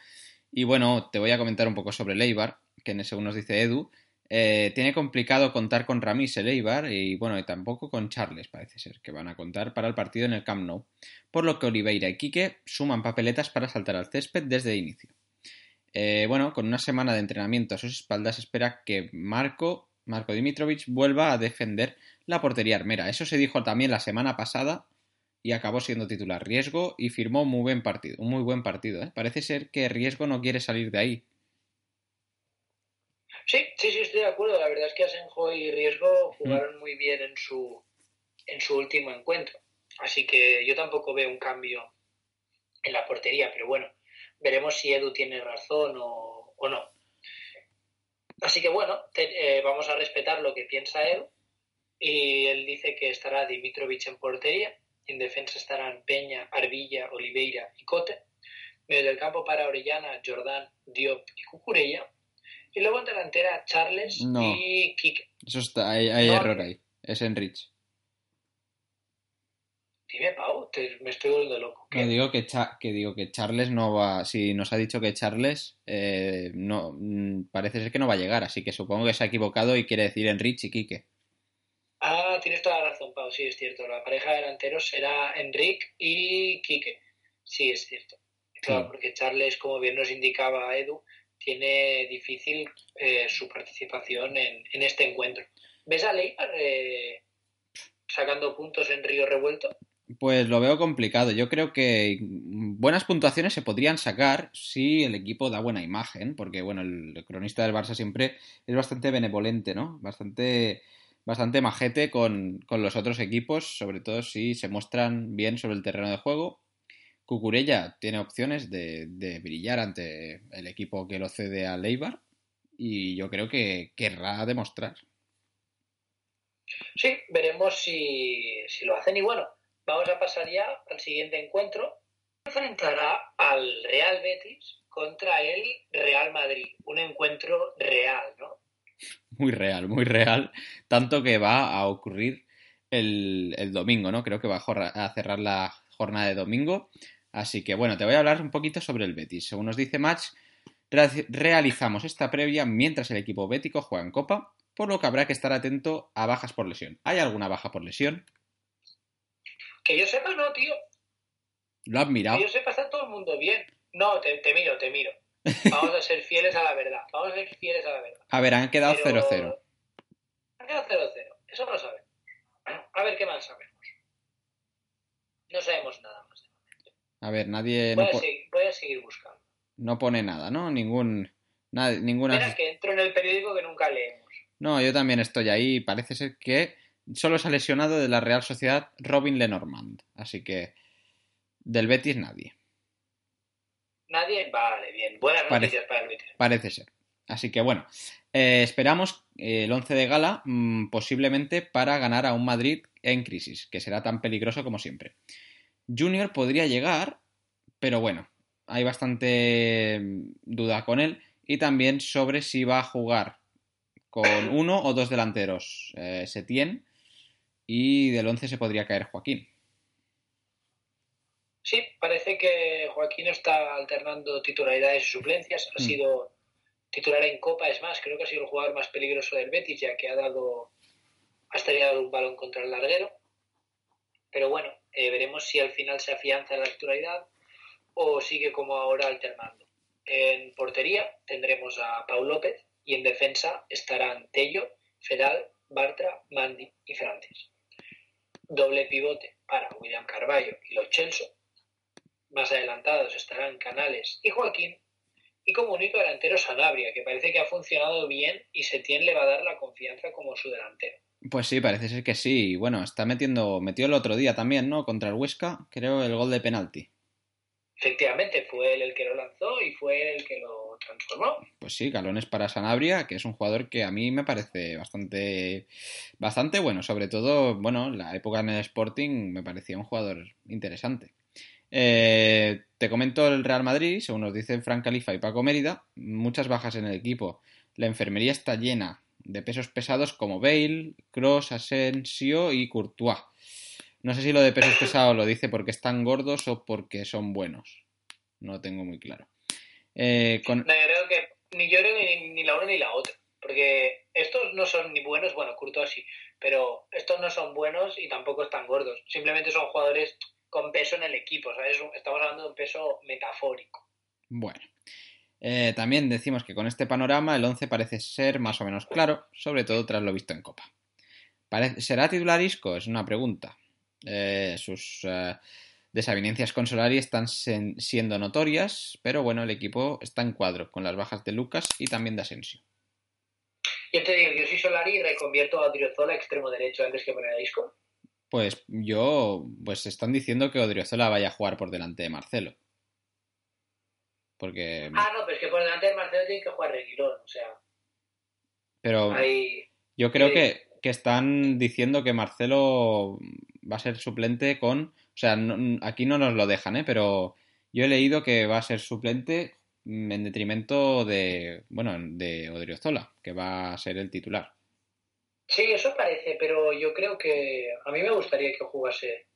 Speaker 1: Y bueno, te voy a comentar un poco sobre el Eibar, que según nos dice Edu, eh, tiene complicado contar con Ramis el Eibar y bueno, y tampoco con Charles parece ser, que van a contar para el partido en el Camp Nou. Por lo que Oliveira y Quique suman papeletas para saltar al césped desde el inicio. Eh, bueno, con una semana de entrenamiento a sus espaldas espera que Marco, Marco Dimitrovic vuelva a defender la portería armera. Eso se dijo también la semana pasada y acabó siendo titular Riesgo y firmó muy buen partido, un muy buen partido. ¿eh? Parece ser que Riesgo no quiere salir de ahí.
Speaker 2: Sí, sí, sí, estoy de acuerdo. La verdad es que Asenjo y Riesgo jugaron muy bien en su, en su último encuentro. Así que yo tampoco veo un cambio en la portería, pero bueno, veremos si Edu tiene razón o, o no. Así que bueno, te- eh, vamos a respetar lo que piensa Edu. Y él dice que estará Dimitrovic en portería. En defensa estarán Peña, Arbilla, Oliveira y Cote. Medio del campo para Orellana, Jordán, Diop y Cucurella. Y luego en delantera Charles
Speaker 1: No.
Speaker 2: y Kike.
Speaker 1: Eso está, hay, hay
Speaker 2: No.
Speaker 1: error ahí. Es Enrich.
Speaker 2: Dime, Pau, te- me estoy volviendo loco. ¿Qué?
Speaker 1: No, digo que, Cha- que digo que Charles no va. Si nos ha dicho que Charles eh, no mm, parece ser que no va a llegar, así que supongo que se ha equivocado y quiere decir Enrich y Quique.
Speaker 2: Ah, tienes toda la razón, Pau, sí, es cierto. La pareja de delanteros será Enric y Quique. Sí, es cierto. Claro,
Speaker 1: Sí.
Speaker 2: porque Charles, como bien nos indicaba Edu, tiene difícil eh, su participación en, en este encuentro. ¿Ves a Leibar eh, sacando puntos en Río Revuelto?
Speaker 1: Pues lo veo complicado. Yo creo que buenas puntuaciones se podrían sacar si el equipo da buena imagen, porque bueno, el cronista del Barça siempre es bastante benevolente, ¿no? Bastante, bastante majete con, con los otros equipos, sobre todo si se muestran bien sobre el terreno de juego. Cucurella tiene opciones de, brillar ante el equipo que lo cede a Leibar y yo creo que querrá demostrar.
Speaker 2: Sí, veremos si, si lo hacen. Y bueno, vamos a pasar ya al siguiente encuentro. Enfrentará al Real Betis contra el Real Madrid. Un encuentro real, ¿no?
Speaker 1: Muy real, muy real. Tanto que va a ocurrir el, el domingo, ¿no? Creo que va a, cerrar la jornada de domingo. Así que bueno, te voy a hablar un poquito sobre el Betis. Según nos dice Match, re- realizamos esta previa mientras el equipo bético juega en Copa, por lo que habrá que estar atento a bajas por lesión. ¿Hay alguna baja por lesión?
Speaker 2: Que yo sepa, no, tío.
Speaker 1: ¿Lo has mirado?
Speaker 2: Que yo sepa, está todo el mundo bien. No, te, te miro, te miro. Vamos a ser fieles a la verdad. Vamos a ser fieles a la verdad.
Speaker 1: A ver, han quedado
Speaker 2: Pero-
Speaker 1: 0-0.
Speaker 2: Ha quedado 0-0. Eso lo sabemos. A ver qué más sabemos. No sabemos nada más.
Speaker 1: A ver, nadie
Speaker 2: Voy
Speaker 1: no,
Speaker 2: a,
Speaker 1: po-
Speaker 2: seguir, voy a seguir buscando.
Speaker 1: no pone nada, ¿no? Ningún... nada- ninguna...
Speaker 2: Espera que entro en el periódico que nunca leemos.
Speaker 1: No, yo también estoy ahí. Parece ser que solo se ha lesionado de la Real Sociedad Robin Lenormand. Así que del Betis nadie.
Speaker 2: Nadie, vale, bien. Buenas
Speaker 1: Parece-
Speaker 2: noticias para el Betis.
Speaker 1: Parece ser. Así que bueno, eh, esperamos eh, el 11 de gala mm, posiblemente para ganar a un Madrid en crisis, que será tan peligroso como siempre. Junior podría llegar, pero bueno, hay bastante mm, duda con él y también sobre si va a jugar con uno o dos delanteros eh, Setién y del 11 se podría caer Joaquín.
Speaker 2: Sí, parece que Joaquín está alternando titularidades y suplencias. Ha
Speaker 1: Mm.
Speaker 2: sido titular en Copa, es más, creo que ha sido el jugador más peligroso del Betis, ya que ha dado, ha estrellado un balón contra el larguero. Pero bueno, eh, veremos si al final se afianza en la titularidad o sigue como ahora alternando. En portería tendremos a Pau López y en defensa estarán Tello, Fedal, Bartra, Mandi y Francis. Doble pivote para William Carballo y Los Chelso. Más adelantados estarán Canales y Joaquín. Y como único delantero Sanabria, que parece que ha funcionado bien y Setién le va a dar la confianza como su delantero.
Speaker 1: Pues sí, parece ser que sí. Y Bueno, está metiendo, metió el otro día también, ¿no? Contra el Huesca, creo, el gol de penalti.
Speaker 2: Efectivamente, fue él el que lo lanzó y fue él el que lo transformó.
Speaker 1: Pues sí, galones para Sanabria, que es un jugador que a mí me parece bastante, bastante bueno. Sobre todo, bueno, la época en el Sporting me parecía un jugador interesante. Eh, te comento el Real Madrid, según nos dicen Frank Califa y Paco Mérida, muchas bajas en el equipo. La enfermería está llena de pesos pesados como Bale, Cross, Asensio y Courtois. No sé si lo de pesos pesados lo dice porque están gordos o porque son buenos. No lo tengo muy claro. Eh, con...
Speaker 2: No, yo creo que ni yo creo que ni, ni la una ni la otra. Porque estos no son ni buenos, bueno, Courtois sí, pero estos no son buenos y tampoco están gordos. Simplemente son jugadores con peso en el equipo, ¿sabes? Estamos hablando de un peso metafórico.
Speaker 1: Bueno. Eh, también decimos que con este panorama el 11 parece ser más o menos claro, sobre todo tras lo visto en Copa. ¿Será titular Isco? Es una pregunta. Eh, sus eh, desavenencias con Solari están siendo notorias, pero bueno, el equipo está en cuadro con las bajas de Lucas y también de Asensio.
Speaker 2: Yo te digo, yo soy Solari y reconvierto a Odriozola extremo derecho antes que poner a Isco.
Speaker 1: Pues yo, pues están diciendo que Odriozola vaya a jugar por delante de Marcelo. Porque,
Speaker 2: Ah, no, pero es que por delante de Marcelo tiene que jugar Reguilón, o sea,
Speaker 1: pero
Speaker 2: ahí...
Speaker 1: Yo creo que, que están diciendo que Marcelo va a ser suplente con... O sea, no- aquí no nos lo dejan, ¿eh? Pero yo he leído que va a ser suplente en detrimento de, bueno, de Odriozola, que va a ser el titular.
Speaker 2: Sí, eso parece, pero yo creo que a mí me gustaría que jugase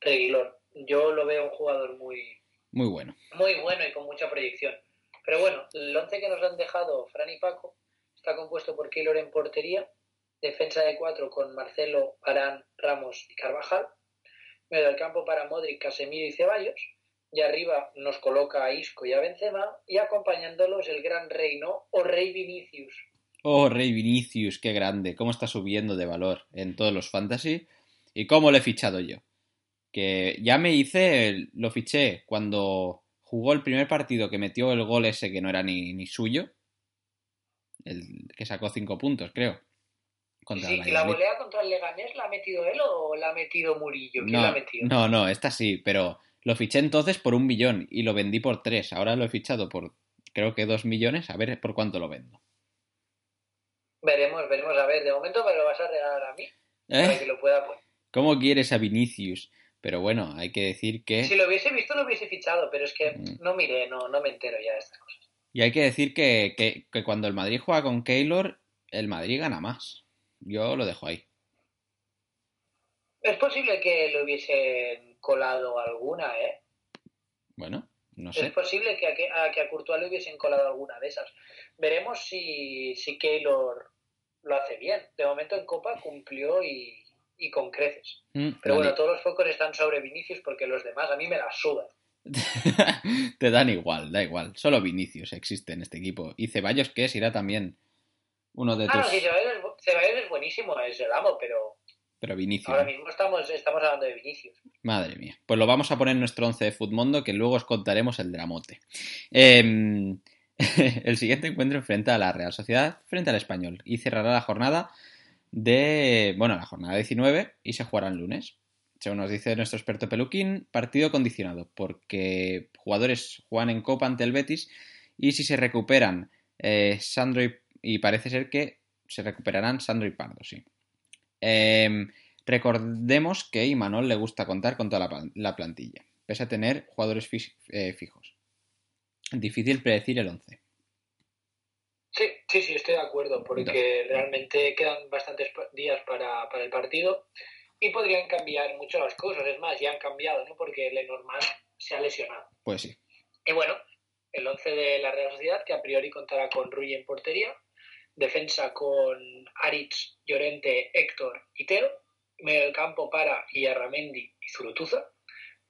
Speaker 2: Reguilón. Yo lo veo un jugador muy,
Speaker 1: Muy bueno.
Speaker 2: muy bueno y con mucha proyección. Pero bueno, el once que nos han dejado Fran y Paco está compuesto por Keylor en portería, defensa de cuatro con Marcelo, Arán, Ramos y Carvajal, medio del campo para Modric, Casemiro y Ceballos, y arriba nos coloca a Isco y a Benzema, y acompañándolos el gran reino o rey Vinicius.
Speaker 1: Oh, Rey Vinicius, qué grande, cómo está subiendo de valor en todos los fantasy y cómo lo he fichado yo. Que ya me hice, lo fiché cuando jugó el primer partido que metió el gol ese que no era ni, ni suyo, el que sacó cinco puntos, creo. Contra
Speaker 2: Sí,
Speaker 1: el
Speaker 2: ¿y la volea contra el Leganés la ha metido él o la ha metido Murillo? ¿Quién la
Speaker 1: No,
Speaker 2: ha metido?
Speaker 1: no, no, esta sí, pero lo fiché entonces por un millón y lo vendí por tres. Ahora lo he fichado por creo que dos millones, a ver por cuánto lo vendo.
Speaker 2: Veremos, veremos a ver. De momento me lo vas a regalar a mí para
Speaker 1: ¿Eh?
Speaker 2: que lo pueda poner.
Speaker 1: ¿Cómo quieres a Vinicius? Pero bueno, hay que decir que...
Speaker 2: Si lo hubiese visto lo hubiese fichado, pero es que
Speaker 1: Mm.
Speaker 2: no miré, no, no me entero ya de estas cosas.
Speaker 1: Y hay que decir que, que- que cuando el Madrid juega con Keylor, el Madrid gana más. Yo lo dejo ahí.
Speaker 2: Es posible que lo hubiesen colado alguna, ¿eh?
Speaker 1: Bueno, no
Speaker 2: Es
Speaker 1: sé.
Speaker 2: posible que a, que a, que a Courtois le hubiesen colado alguna de esas. Veremos si, si Keylor lo hace bien. De momento en Copa cumplió y, y con creces.
Speaker 1: Mm,
Speaker 2: Pero bueno, todos los focos están sobre Vinicius porque los demás a mí me la sudan.
Speaker 1: Te dan igual, da igual. Solo Vinicius existe en este equipo. Y Ceballos, que es? Irá también uno de
Speaker 2: Ah, no,
Speaker 1: tus...
Speaker 2: sí, Ceballos es, Ceballos es buenísimo, es el amo, pero
Speaker 1: Pero Vinicius.
Speaker 2: ahora
Speaker 1: ¿no?
Speaker 2: mismo estamos, estamos hablando de Vinicius.
Speaker 1: Madre mía. Pues lo vamos a poner en nuestro 11 de Futmundo, que luego os contaremos el dramote. Eh, el siguiente encuentro enfrenta a la Real Sociedad frente al Español y cerrará la jornada de, bueno, la jornada 19 y se jugará el lunes. Según nos dice nuestro experto Peluquín, partido condicionado, porque jugadores juegan en Copa ante el Betis y si se recuperan eh, Sandro y, y parece ser que se recuperarán Sandro y Pardo, sí. Em, recordemos que Imanol le gusta contar con toda la, la plantilla, pese a tener jugadores eh, fijos. Difícil predecir el 11.
Speaker 2: Sí, sí, sí, estoy de acuerdo, porque realmente quedan bastantes días para, para el partido y podrían cambiar mucho las cosas. Es más, ya han cambiado, ¿no? Porque Lenormand se ha lesionado.
Speaker 1: Pues sí.
Speaker 2: Y bueno, el 11 de la Real Sociedad, que a priori contará con Rui en portería, defensa con Aritz, Llorente, Héctor y Teo, medio del campo para Iarramendi y Zurutuza,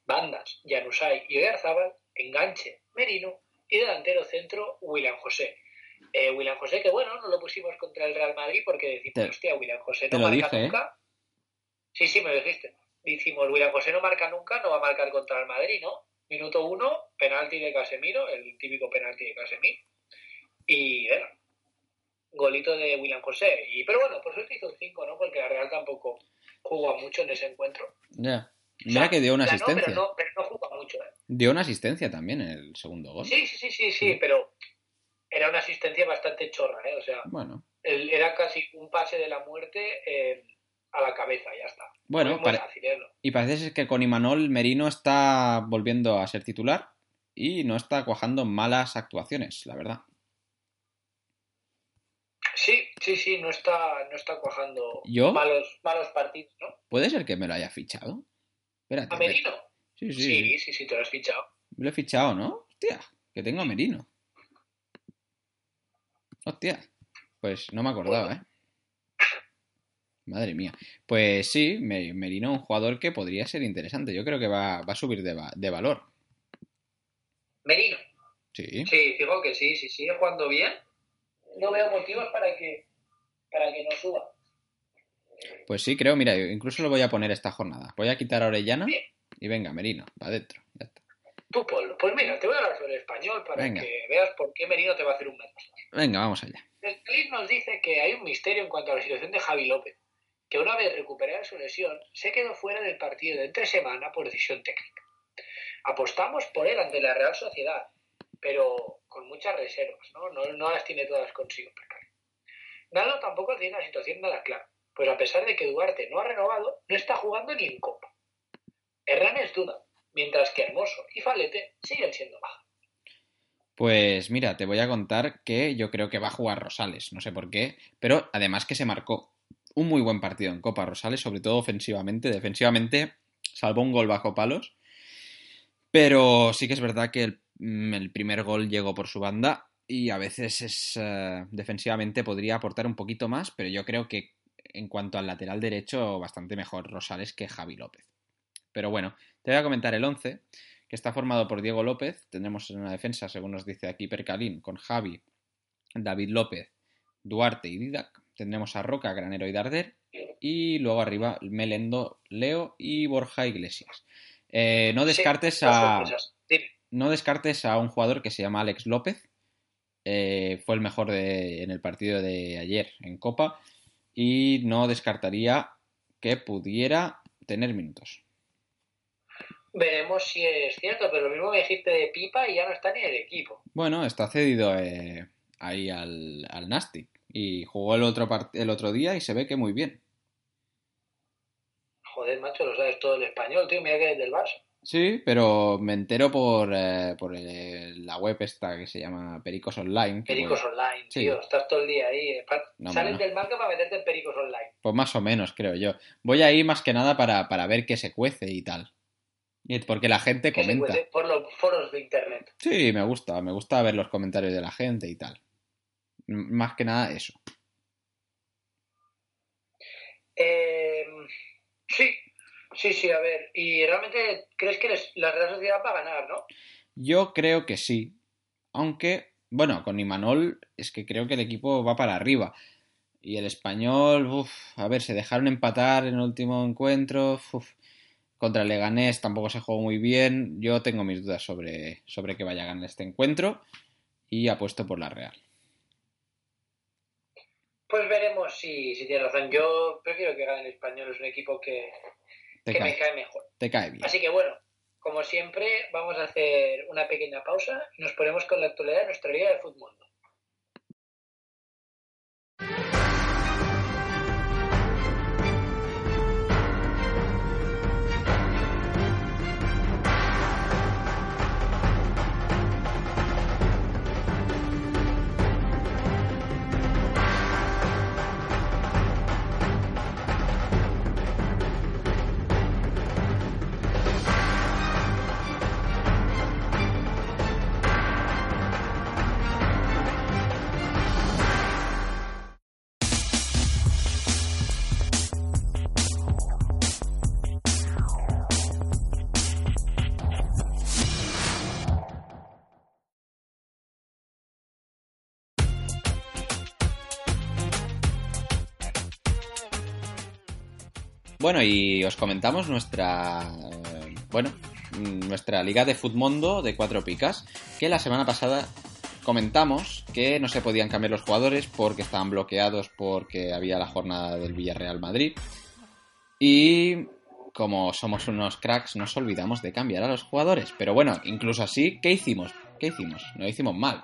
Speaker 2: bandas, Janusay y Oyarzábal, enganche, Merino y delantero centro, William José. Eh, William José, que bueno, no lo pusimos contra el Real Madrid porque decimos,
Speaker 1: Te-
Speaker 2: hostia, William José no marca
Speaker 1: dije, ¿eh?
Speaker 2: nunca. Sí, sí, me lo dijiste. Decimos, William José no marca nunca, no va a marcar contra el Madrid, ¿no? Minuto uno, penalti de Casemiro, el típico penalti de Casemiro. Y bueno, golito de William José. Y, pero bueno, por suerte hizo un 5, ¿no? Porque la Real tampoco jugó mucho en ese encuentro.
Speaker 1: Ya. Mira que dio una
Speaker 2: ganó,
Speaker 1: asistencia.
Speaker 2: Pero no, pero no jugó mucho, ¿eh?
Speaker 1: Dio una asistencia también en el segundo gol.
Speaker 2: Sí, sí, sí, sí, sí, pero era una asistencia bastante chorra, ¿eh? O sea,
Speaker 1: Bueno,
Speaker 2: era casi un pase de la muerte eh, a la cabeza, ya está.
Speaker 1: Bueno,
Speaker 2: ¿eh?
Speaker 1: y parece ser que con Imanol Merino está volviendo a ser titular y no está cuajando malas actuaciones, la verdad.
Speaker 2: Sí, sí, sí, no está, no está cuajando
Speaker 1: ¿Yo?
Speaker 2: malos, malos partidos, ¿no?
Speaker 1: ¿Puede ser que me lo haya fichado? Espérate.
Speaker 2: ¿A Merino?
Speaker 1: Sí, sí,
Speaker 2: Sí,
Speaker 1: sí.
Speaker 2: sí, sí, te lo has fichado.
Speaker 1: Lo he fichado, ¿no? Hostia, que tengo a Merino. Hostia. Pues no me acordaba, ¿eh? Madre mía. Pues sí, Me- Merino es un jugador que podría ser interesante. Yo creo que va, va a subir de, va- de valor.
Speaker 2: Merino.
Speaker 1: Sí.
Speaker 2: Sí, digo que sí, si sigue jugando bien, no veo motivos para que, para que no suba.
Speaker 1: Pues sí, creo, mira, incluso lo voy a poner esta jornada. Voy a quitar a Orellana y venga, Merino, para adentro. Ya está.
Speaker 2: Tú, Paul, pues mira, te voy a hablar sobre el español para
Speaker 1: Venga.
Speaker 2: que veas por qué Merino te va a hacer un menos.
Speaker 1: Venga, vamos allá.
Speaker 2: El clip nos dice que hay un misterio en cuanto a la situación de Javi López, que una vez recuperada su lesión, se quedó fuera del partido de entre semana por decisión técnica. Apostamos por él ante la Real Sociedad, pero con muchas reservas, ¿no? No, no las tiene todas consigo. Nalo tampoco tiene la situación nada clara, pues a pesar de que Duarte no ha renovado, no está jugando ni en Copa. Herrán es duda, mientras que Hermoso y Falete siguen siendo baja.
Speaker 1: Pues mira, te voy a contar que yo creo que va a jugar Rosales, no sé por qué, pero además que se marcó un muy buen partido en Copa Rosales, sobre todo ofensivamente, defensivamente salvó un gol bajo palos, pero sí que es verdad que el, mm, primer gol llegó por su banda y a veces es eh, defensivamente podría aportar un poquito más, pero yo creo que en cuanto al lateral derecho bastante mejor Rosales que Javi López. Pero bueno, te voy a comentar el 11 que está formado por Diego López. Tendremos en una defensa, según nos dice aquí Percalín, con Javi, David López, Duarte y Didac. Tendremos a Roca, Granero y Darder. Y luego arriba Melendo, Leo y Borja Iglesias. Eh, no descartes
Speaker 2: Sí,
Speaker 1: a. No descartes a un jugador que se llama Alex López. Eh, fue el mejor de- en el partido de ayer en Copa. Y no descartaría que pudiera tener minutos.
Speaker 2: Veremos si es cierto, pero lo mismo me dijiste de Pipa y ya no está ni en el equipo.
Speaker 1: Bueno, está cedido eh, ahí al, al Nastic. Y jugó el otro, el otro día y se ve que muy bien.
Speaker 2: Joder, macho, lo sabes todo el español, tío. Mira que eres del Barça.
Speaker 1: Sí, pero me entero por, eh, por eh, la web esta que se llama Pericos Online.
Speaker 2: Pericos Online,
Speaker 1: sí.
Speaker 2: tío. Estás todo el día ahí. eh,
Speaker 1: No,
Speaker 2: Sales del banco para meterte en Pericos Online.
Speaker 1: Pues más o menos, creo yo. Voy ahí más que nada para, para ver qué se cuece y tal. Porque la gente
Speaker 2: se
Speaker 1: comenta.
Speaker 2: por los foros de internet.
Speaker 1: Sí, me gusta, me gusta ver los comentarios de la gente y tal. Más que nada eso.
Speaker 2: Eh, sí, sí, sí, a ver. ¿Y realmente crees que les- la Real Sociedad va a ganar, no?
Speaker 1: Yo creo que sí. Aunque, bueno, con Imanol es que creo que el equipo va para arriba. Y el español, uff, a ver, se dejaron empatar en el último encuentro. uf. Contra el Leganés tampoco se jugó muy bien. Yo tengo mis dudas sobre, sobre que vaya a ganar este encuentro. Y apuesto por la Real.
Speaker 2: Pues veremos si, si tiene razón. Yo prefiero que gane el español, es un equipo que,
Speaker 1: Te
Speaker 2: que me
Speaker 1: cae,
Speaker 2: mejor.
Speaker 1: te cae bien.
Speaker 2: Así que bueno, como siempre, vamos a hacer una pequeña pausa y nos ponemos con la actualidad de nuestra liga de fútbol.
Speaker 1: Bueno, y os comentamos nuestra. eh, Bueno, nuestra liga de Futmundo de cuatro picas. Que la semana pasada comentamos que no se podían cambiar los jugadores porque estaban bloqueados porque había la jornada del Villarreal Madrid. Y como somos unos cracks, nos olvidamos de cambiar a los jugadores. Pero bueno, incluso así, ¿qué hicimos? ¿Qué hicimos? No hicimos mal.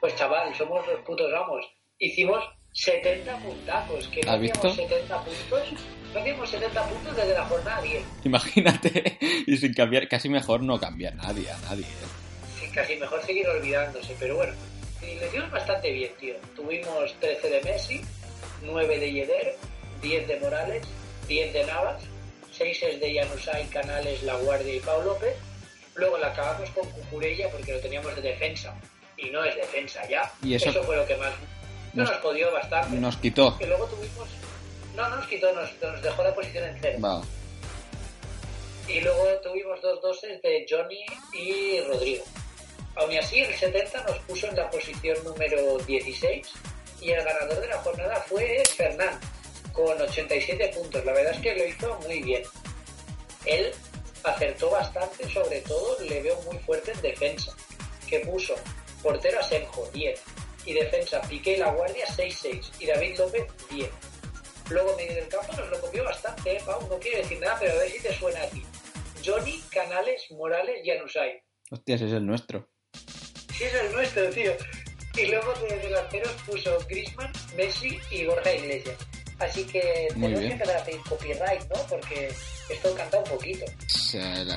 Speaker 2: Pues chaval, somos los putos amos. Hicimos 70 puntazos, que no hacíamos 70 puntos, no hacíamos 70 puntos desde la jornada 10.
Speaker 1: Imagínate, y sin cambiar, casi mejor no cambiar nadie, a nadie. ¿eh?
Speaker 2: Sí, casi mejor seguir olvidándose, pero bueno, y le dimos bastante bien, tío. Tuvimos 13 de Messi, 9 de Yeder, 10 de Morales, 10 de Navas, 6 es de Janusay, Canales, La Guardia y Pau López. Luego la acabamos con Cucurella porque lo teníamos de defensa y no es defensa ya.
Speaker 1: Y eso-
Speaker 2: fue lo que más no
Speaker 1: Nos-
Speaker 2: nos jodió bastante.
Speaker 1: Nos quitó.
Speaker 2: Que luego tuvimos. No, no nos quitó, nos, nos dejó la posición en cero. Y luego tuvimos dos doses de Johnny y Rodrigo. Aún así, el 70 nos puso en la posición número 16 y el ganador de la jornada fue Fernán, con 87 puntos. La verdad es que lo hizo muy bien. Él acertó bastante, sobre todo le veo muy fuerte en defensa, que puso portero Asenjo 10 y defensa Piqué y La Guardia 6-6 y David López 10. Luego medio del campo nos lo copió bastante, ¿eh, Pau? No quiero decir nada, pero a ver si te suena a ti. Johnny, Canales, Morales y Anusay.
Speaker 1: Hostias, es el nuestro.
Speaker 2: Sí, es el nuestro, tío. Y luego de delanteros puso Griezmann, Messi y Borja Iglesias. Así que tenemos que empezar a pedir copyright, ¿no? Porque esto canta un poquito.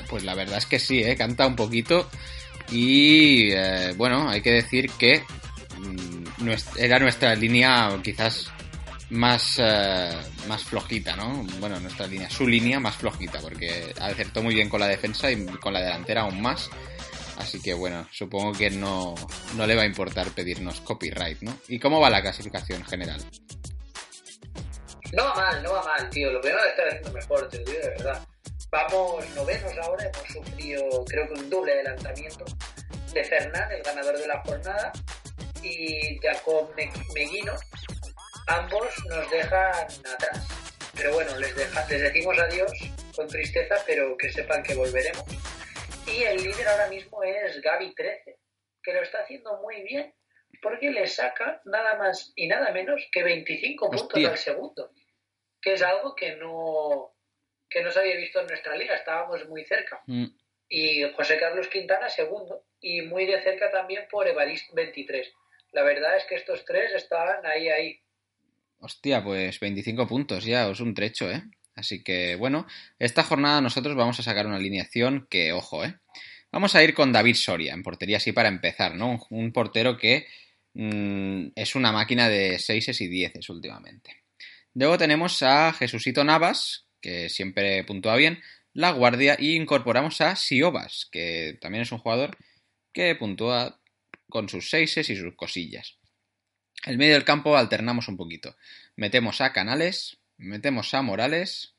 Speaker 1: Pues, la- verdad es que sí, ¿eh? canta un poquito. Y eh, bueno, hay que decir que era nuestra línea quizás más, eh, más flojita, ¿no? Bueno, nuestra línea, su línea más flojita, porque acertó muy bien con la defensa y con la delantera aún más. Así que bueno, supongo que no, no le va a importar pedirnos copyright, ¿no? ¿Y cómo va la clasificación general?
Speaker 2: No va mal, no va mal, tío. Lo veo estar haciendo mejor, te lo digo de verdad. Vamos novenos ahora, hemos sufrido creo que un doble adelantamiento de Fernán, el ganador de la jornada, y Jacob Me- Meguino. Ambos nos dejan atrás. Pero bueno, les, deja- les decimos adiós con tristeza, pero que sepan que volveremos. Y el líder ahora mismo es Gaby 13, que lo está haciendo muy bien, porque le saca nada más y nada menos que 25 puntos al segundo, que es algo que no, que no se había visto en nuestra liga, estábamos muy cerca.
Speaker 1: Mm,
Speaker 2: Y José Carlos Quintana segundo, y muy de cerca también por Evarist 23. La verdad es que estos tres están ahí, ahí.
Speaker 1: Hostia, pues 25 puntos ya, es un trecho, ¿eh? Así que, bueno, esta jornada nosotros vamos a sacar una alineación que, ojo, ¿eh? Vamos a ir con David Soria en portería, así para empezar, ¿no? Un, portero que mm, es una máquina de 6 y 10 últimamente. Luego tenemos a Jesucito Navas, que siempre puntúa bien, la guardia, y incorporamos a Siobas, que también es un jugador que puntúa con sus 6 y sus cosillas. El medio del campo alternamos un poquito. Metemos a Canales, metemos a Morales,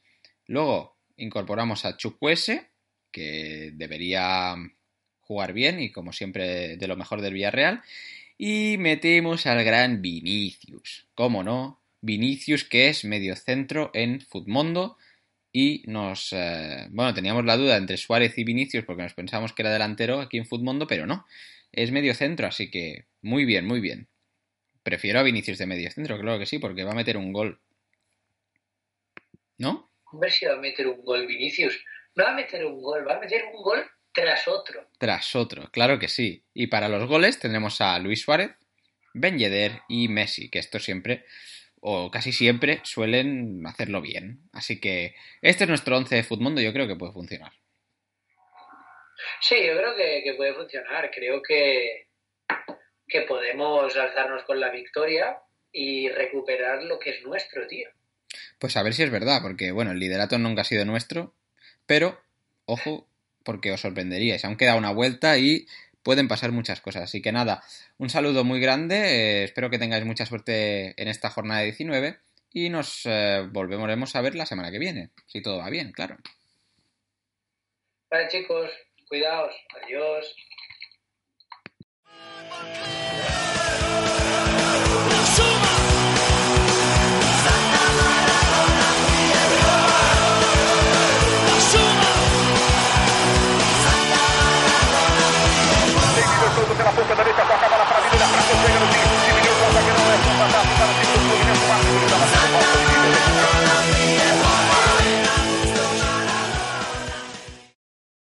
Speaker 1: luego incorporamos a Chukwese, que debería jugar bien y como siempre de lo mejor del Villarreal, y metemos al gran Vinicius. ¿Cómo no? Vinicius que es medio centro en Futmundo y nos... eh, bueno, teníamos la duda entre Suárez y Vinicius porque nos pensábamos que era delantero aquí en Futmundo, pero no. Es medio centro, así que muy bien, muy bien. prefiero a Vinicius de medio centro, claro que sí, porque va a meter un gol. ¿No?
Speaker 2: Hombre, si va a meter un gol Vinicius. No va a meter un gol, va a meter un gol tras otro.
Speaker 1: Tras otro, claro que sí. Y para los goles tendremos a Luis Suárez, Ben Yedder y Messi, que esto siempre, o casi siempre, suelen hacerlo bien. Así que este es nuestro 11 de Futmundo, yo creo que puede funcionar.
Speaker 2: Sí, yo creo que, que puede funcionar. Creo que, que podemos alzarnos con la victoria y recuperar lo que es nuestro, tío.
Speaker 1: Pues a ver si es verdad, porque bueno, el liderato nunca ha sido nuestro, pero ojo, porque os sorprenderíais. Aún queda una vuelta y pueden pasar muchas cosas. Así que nada, un saludo muy grande, eh, espero que tengáis mucha suerte en esta jornada 19 y nos eh, volveremos a ver la semana que viene, si todo va bien, claro.
Speaker 2: Vale chicos, Cuidaos, adiós. Santa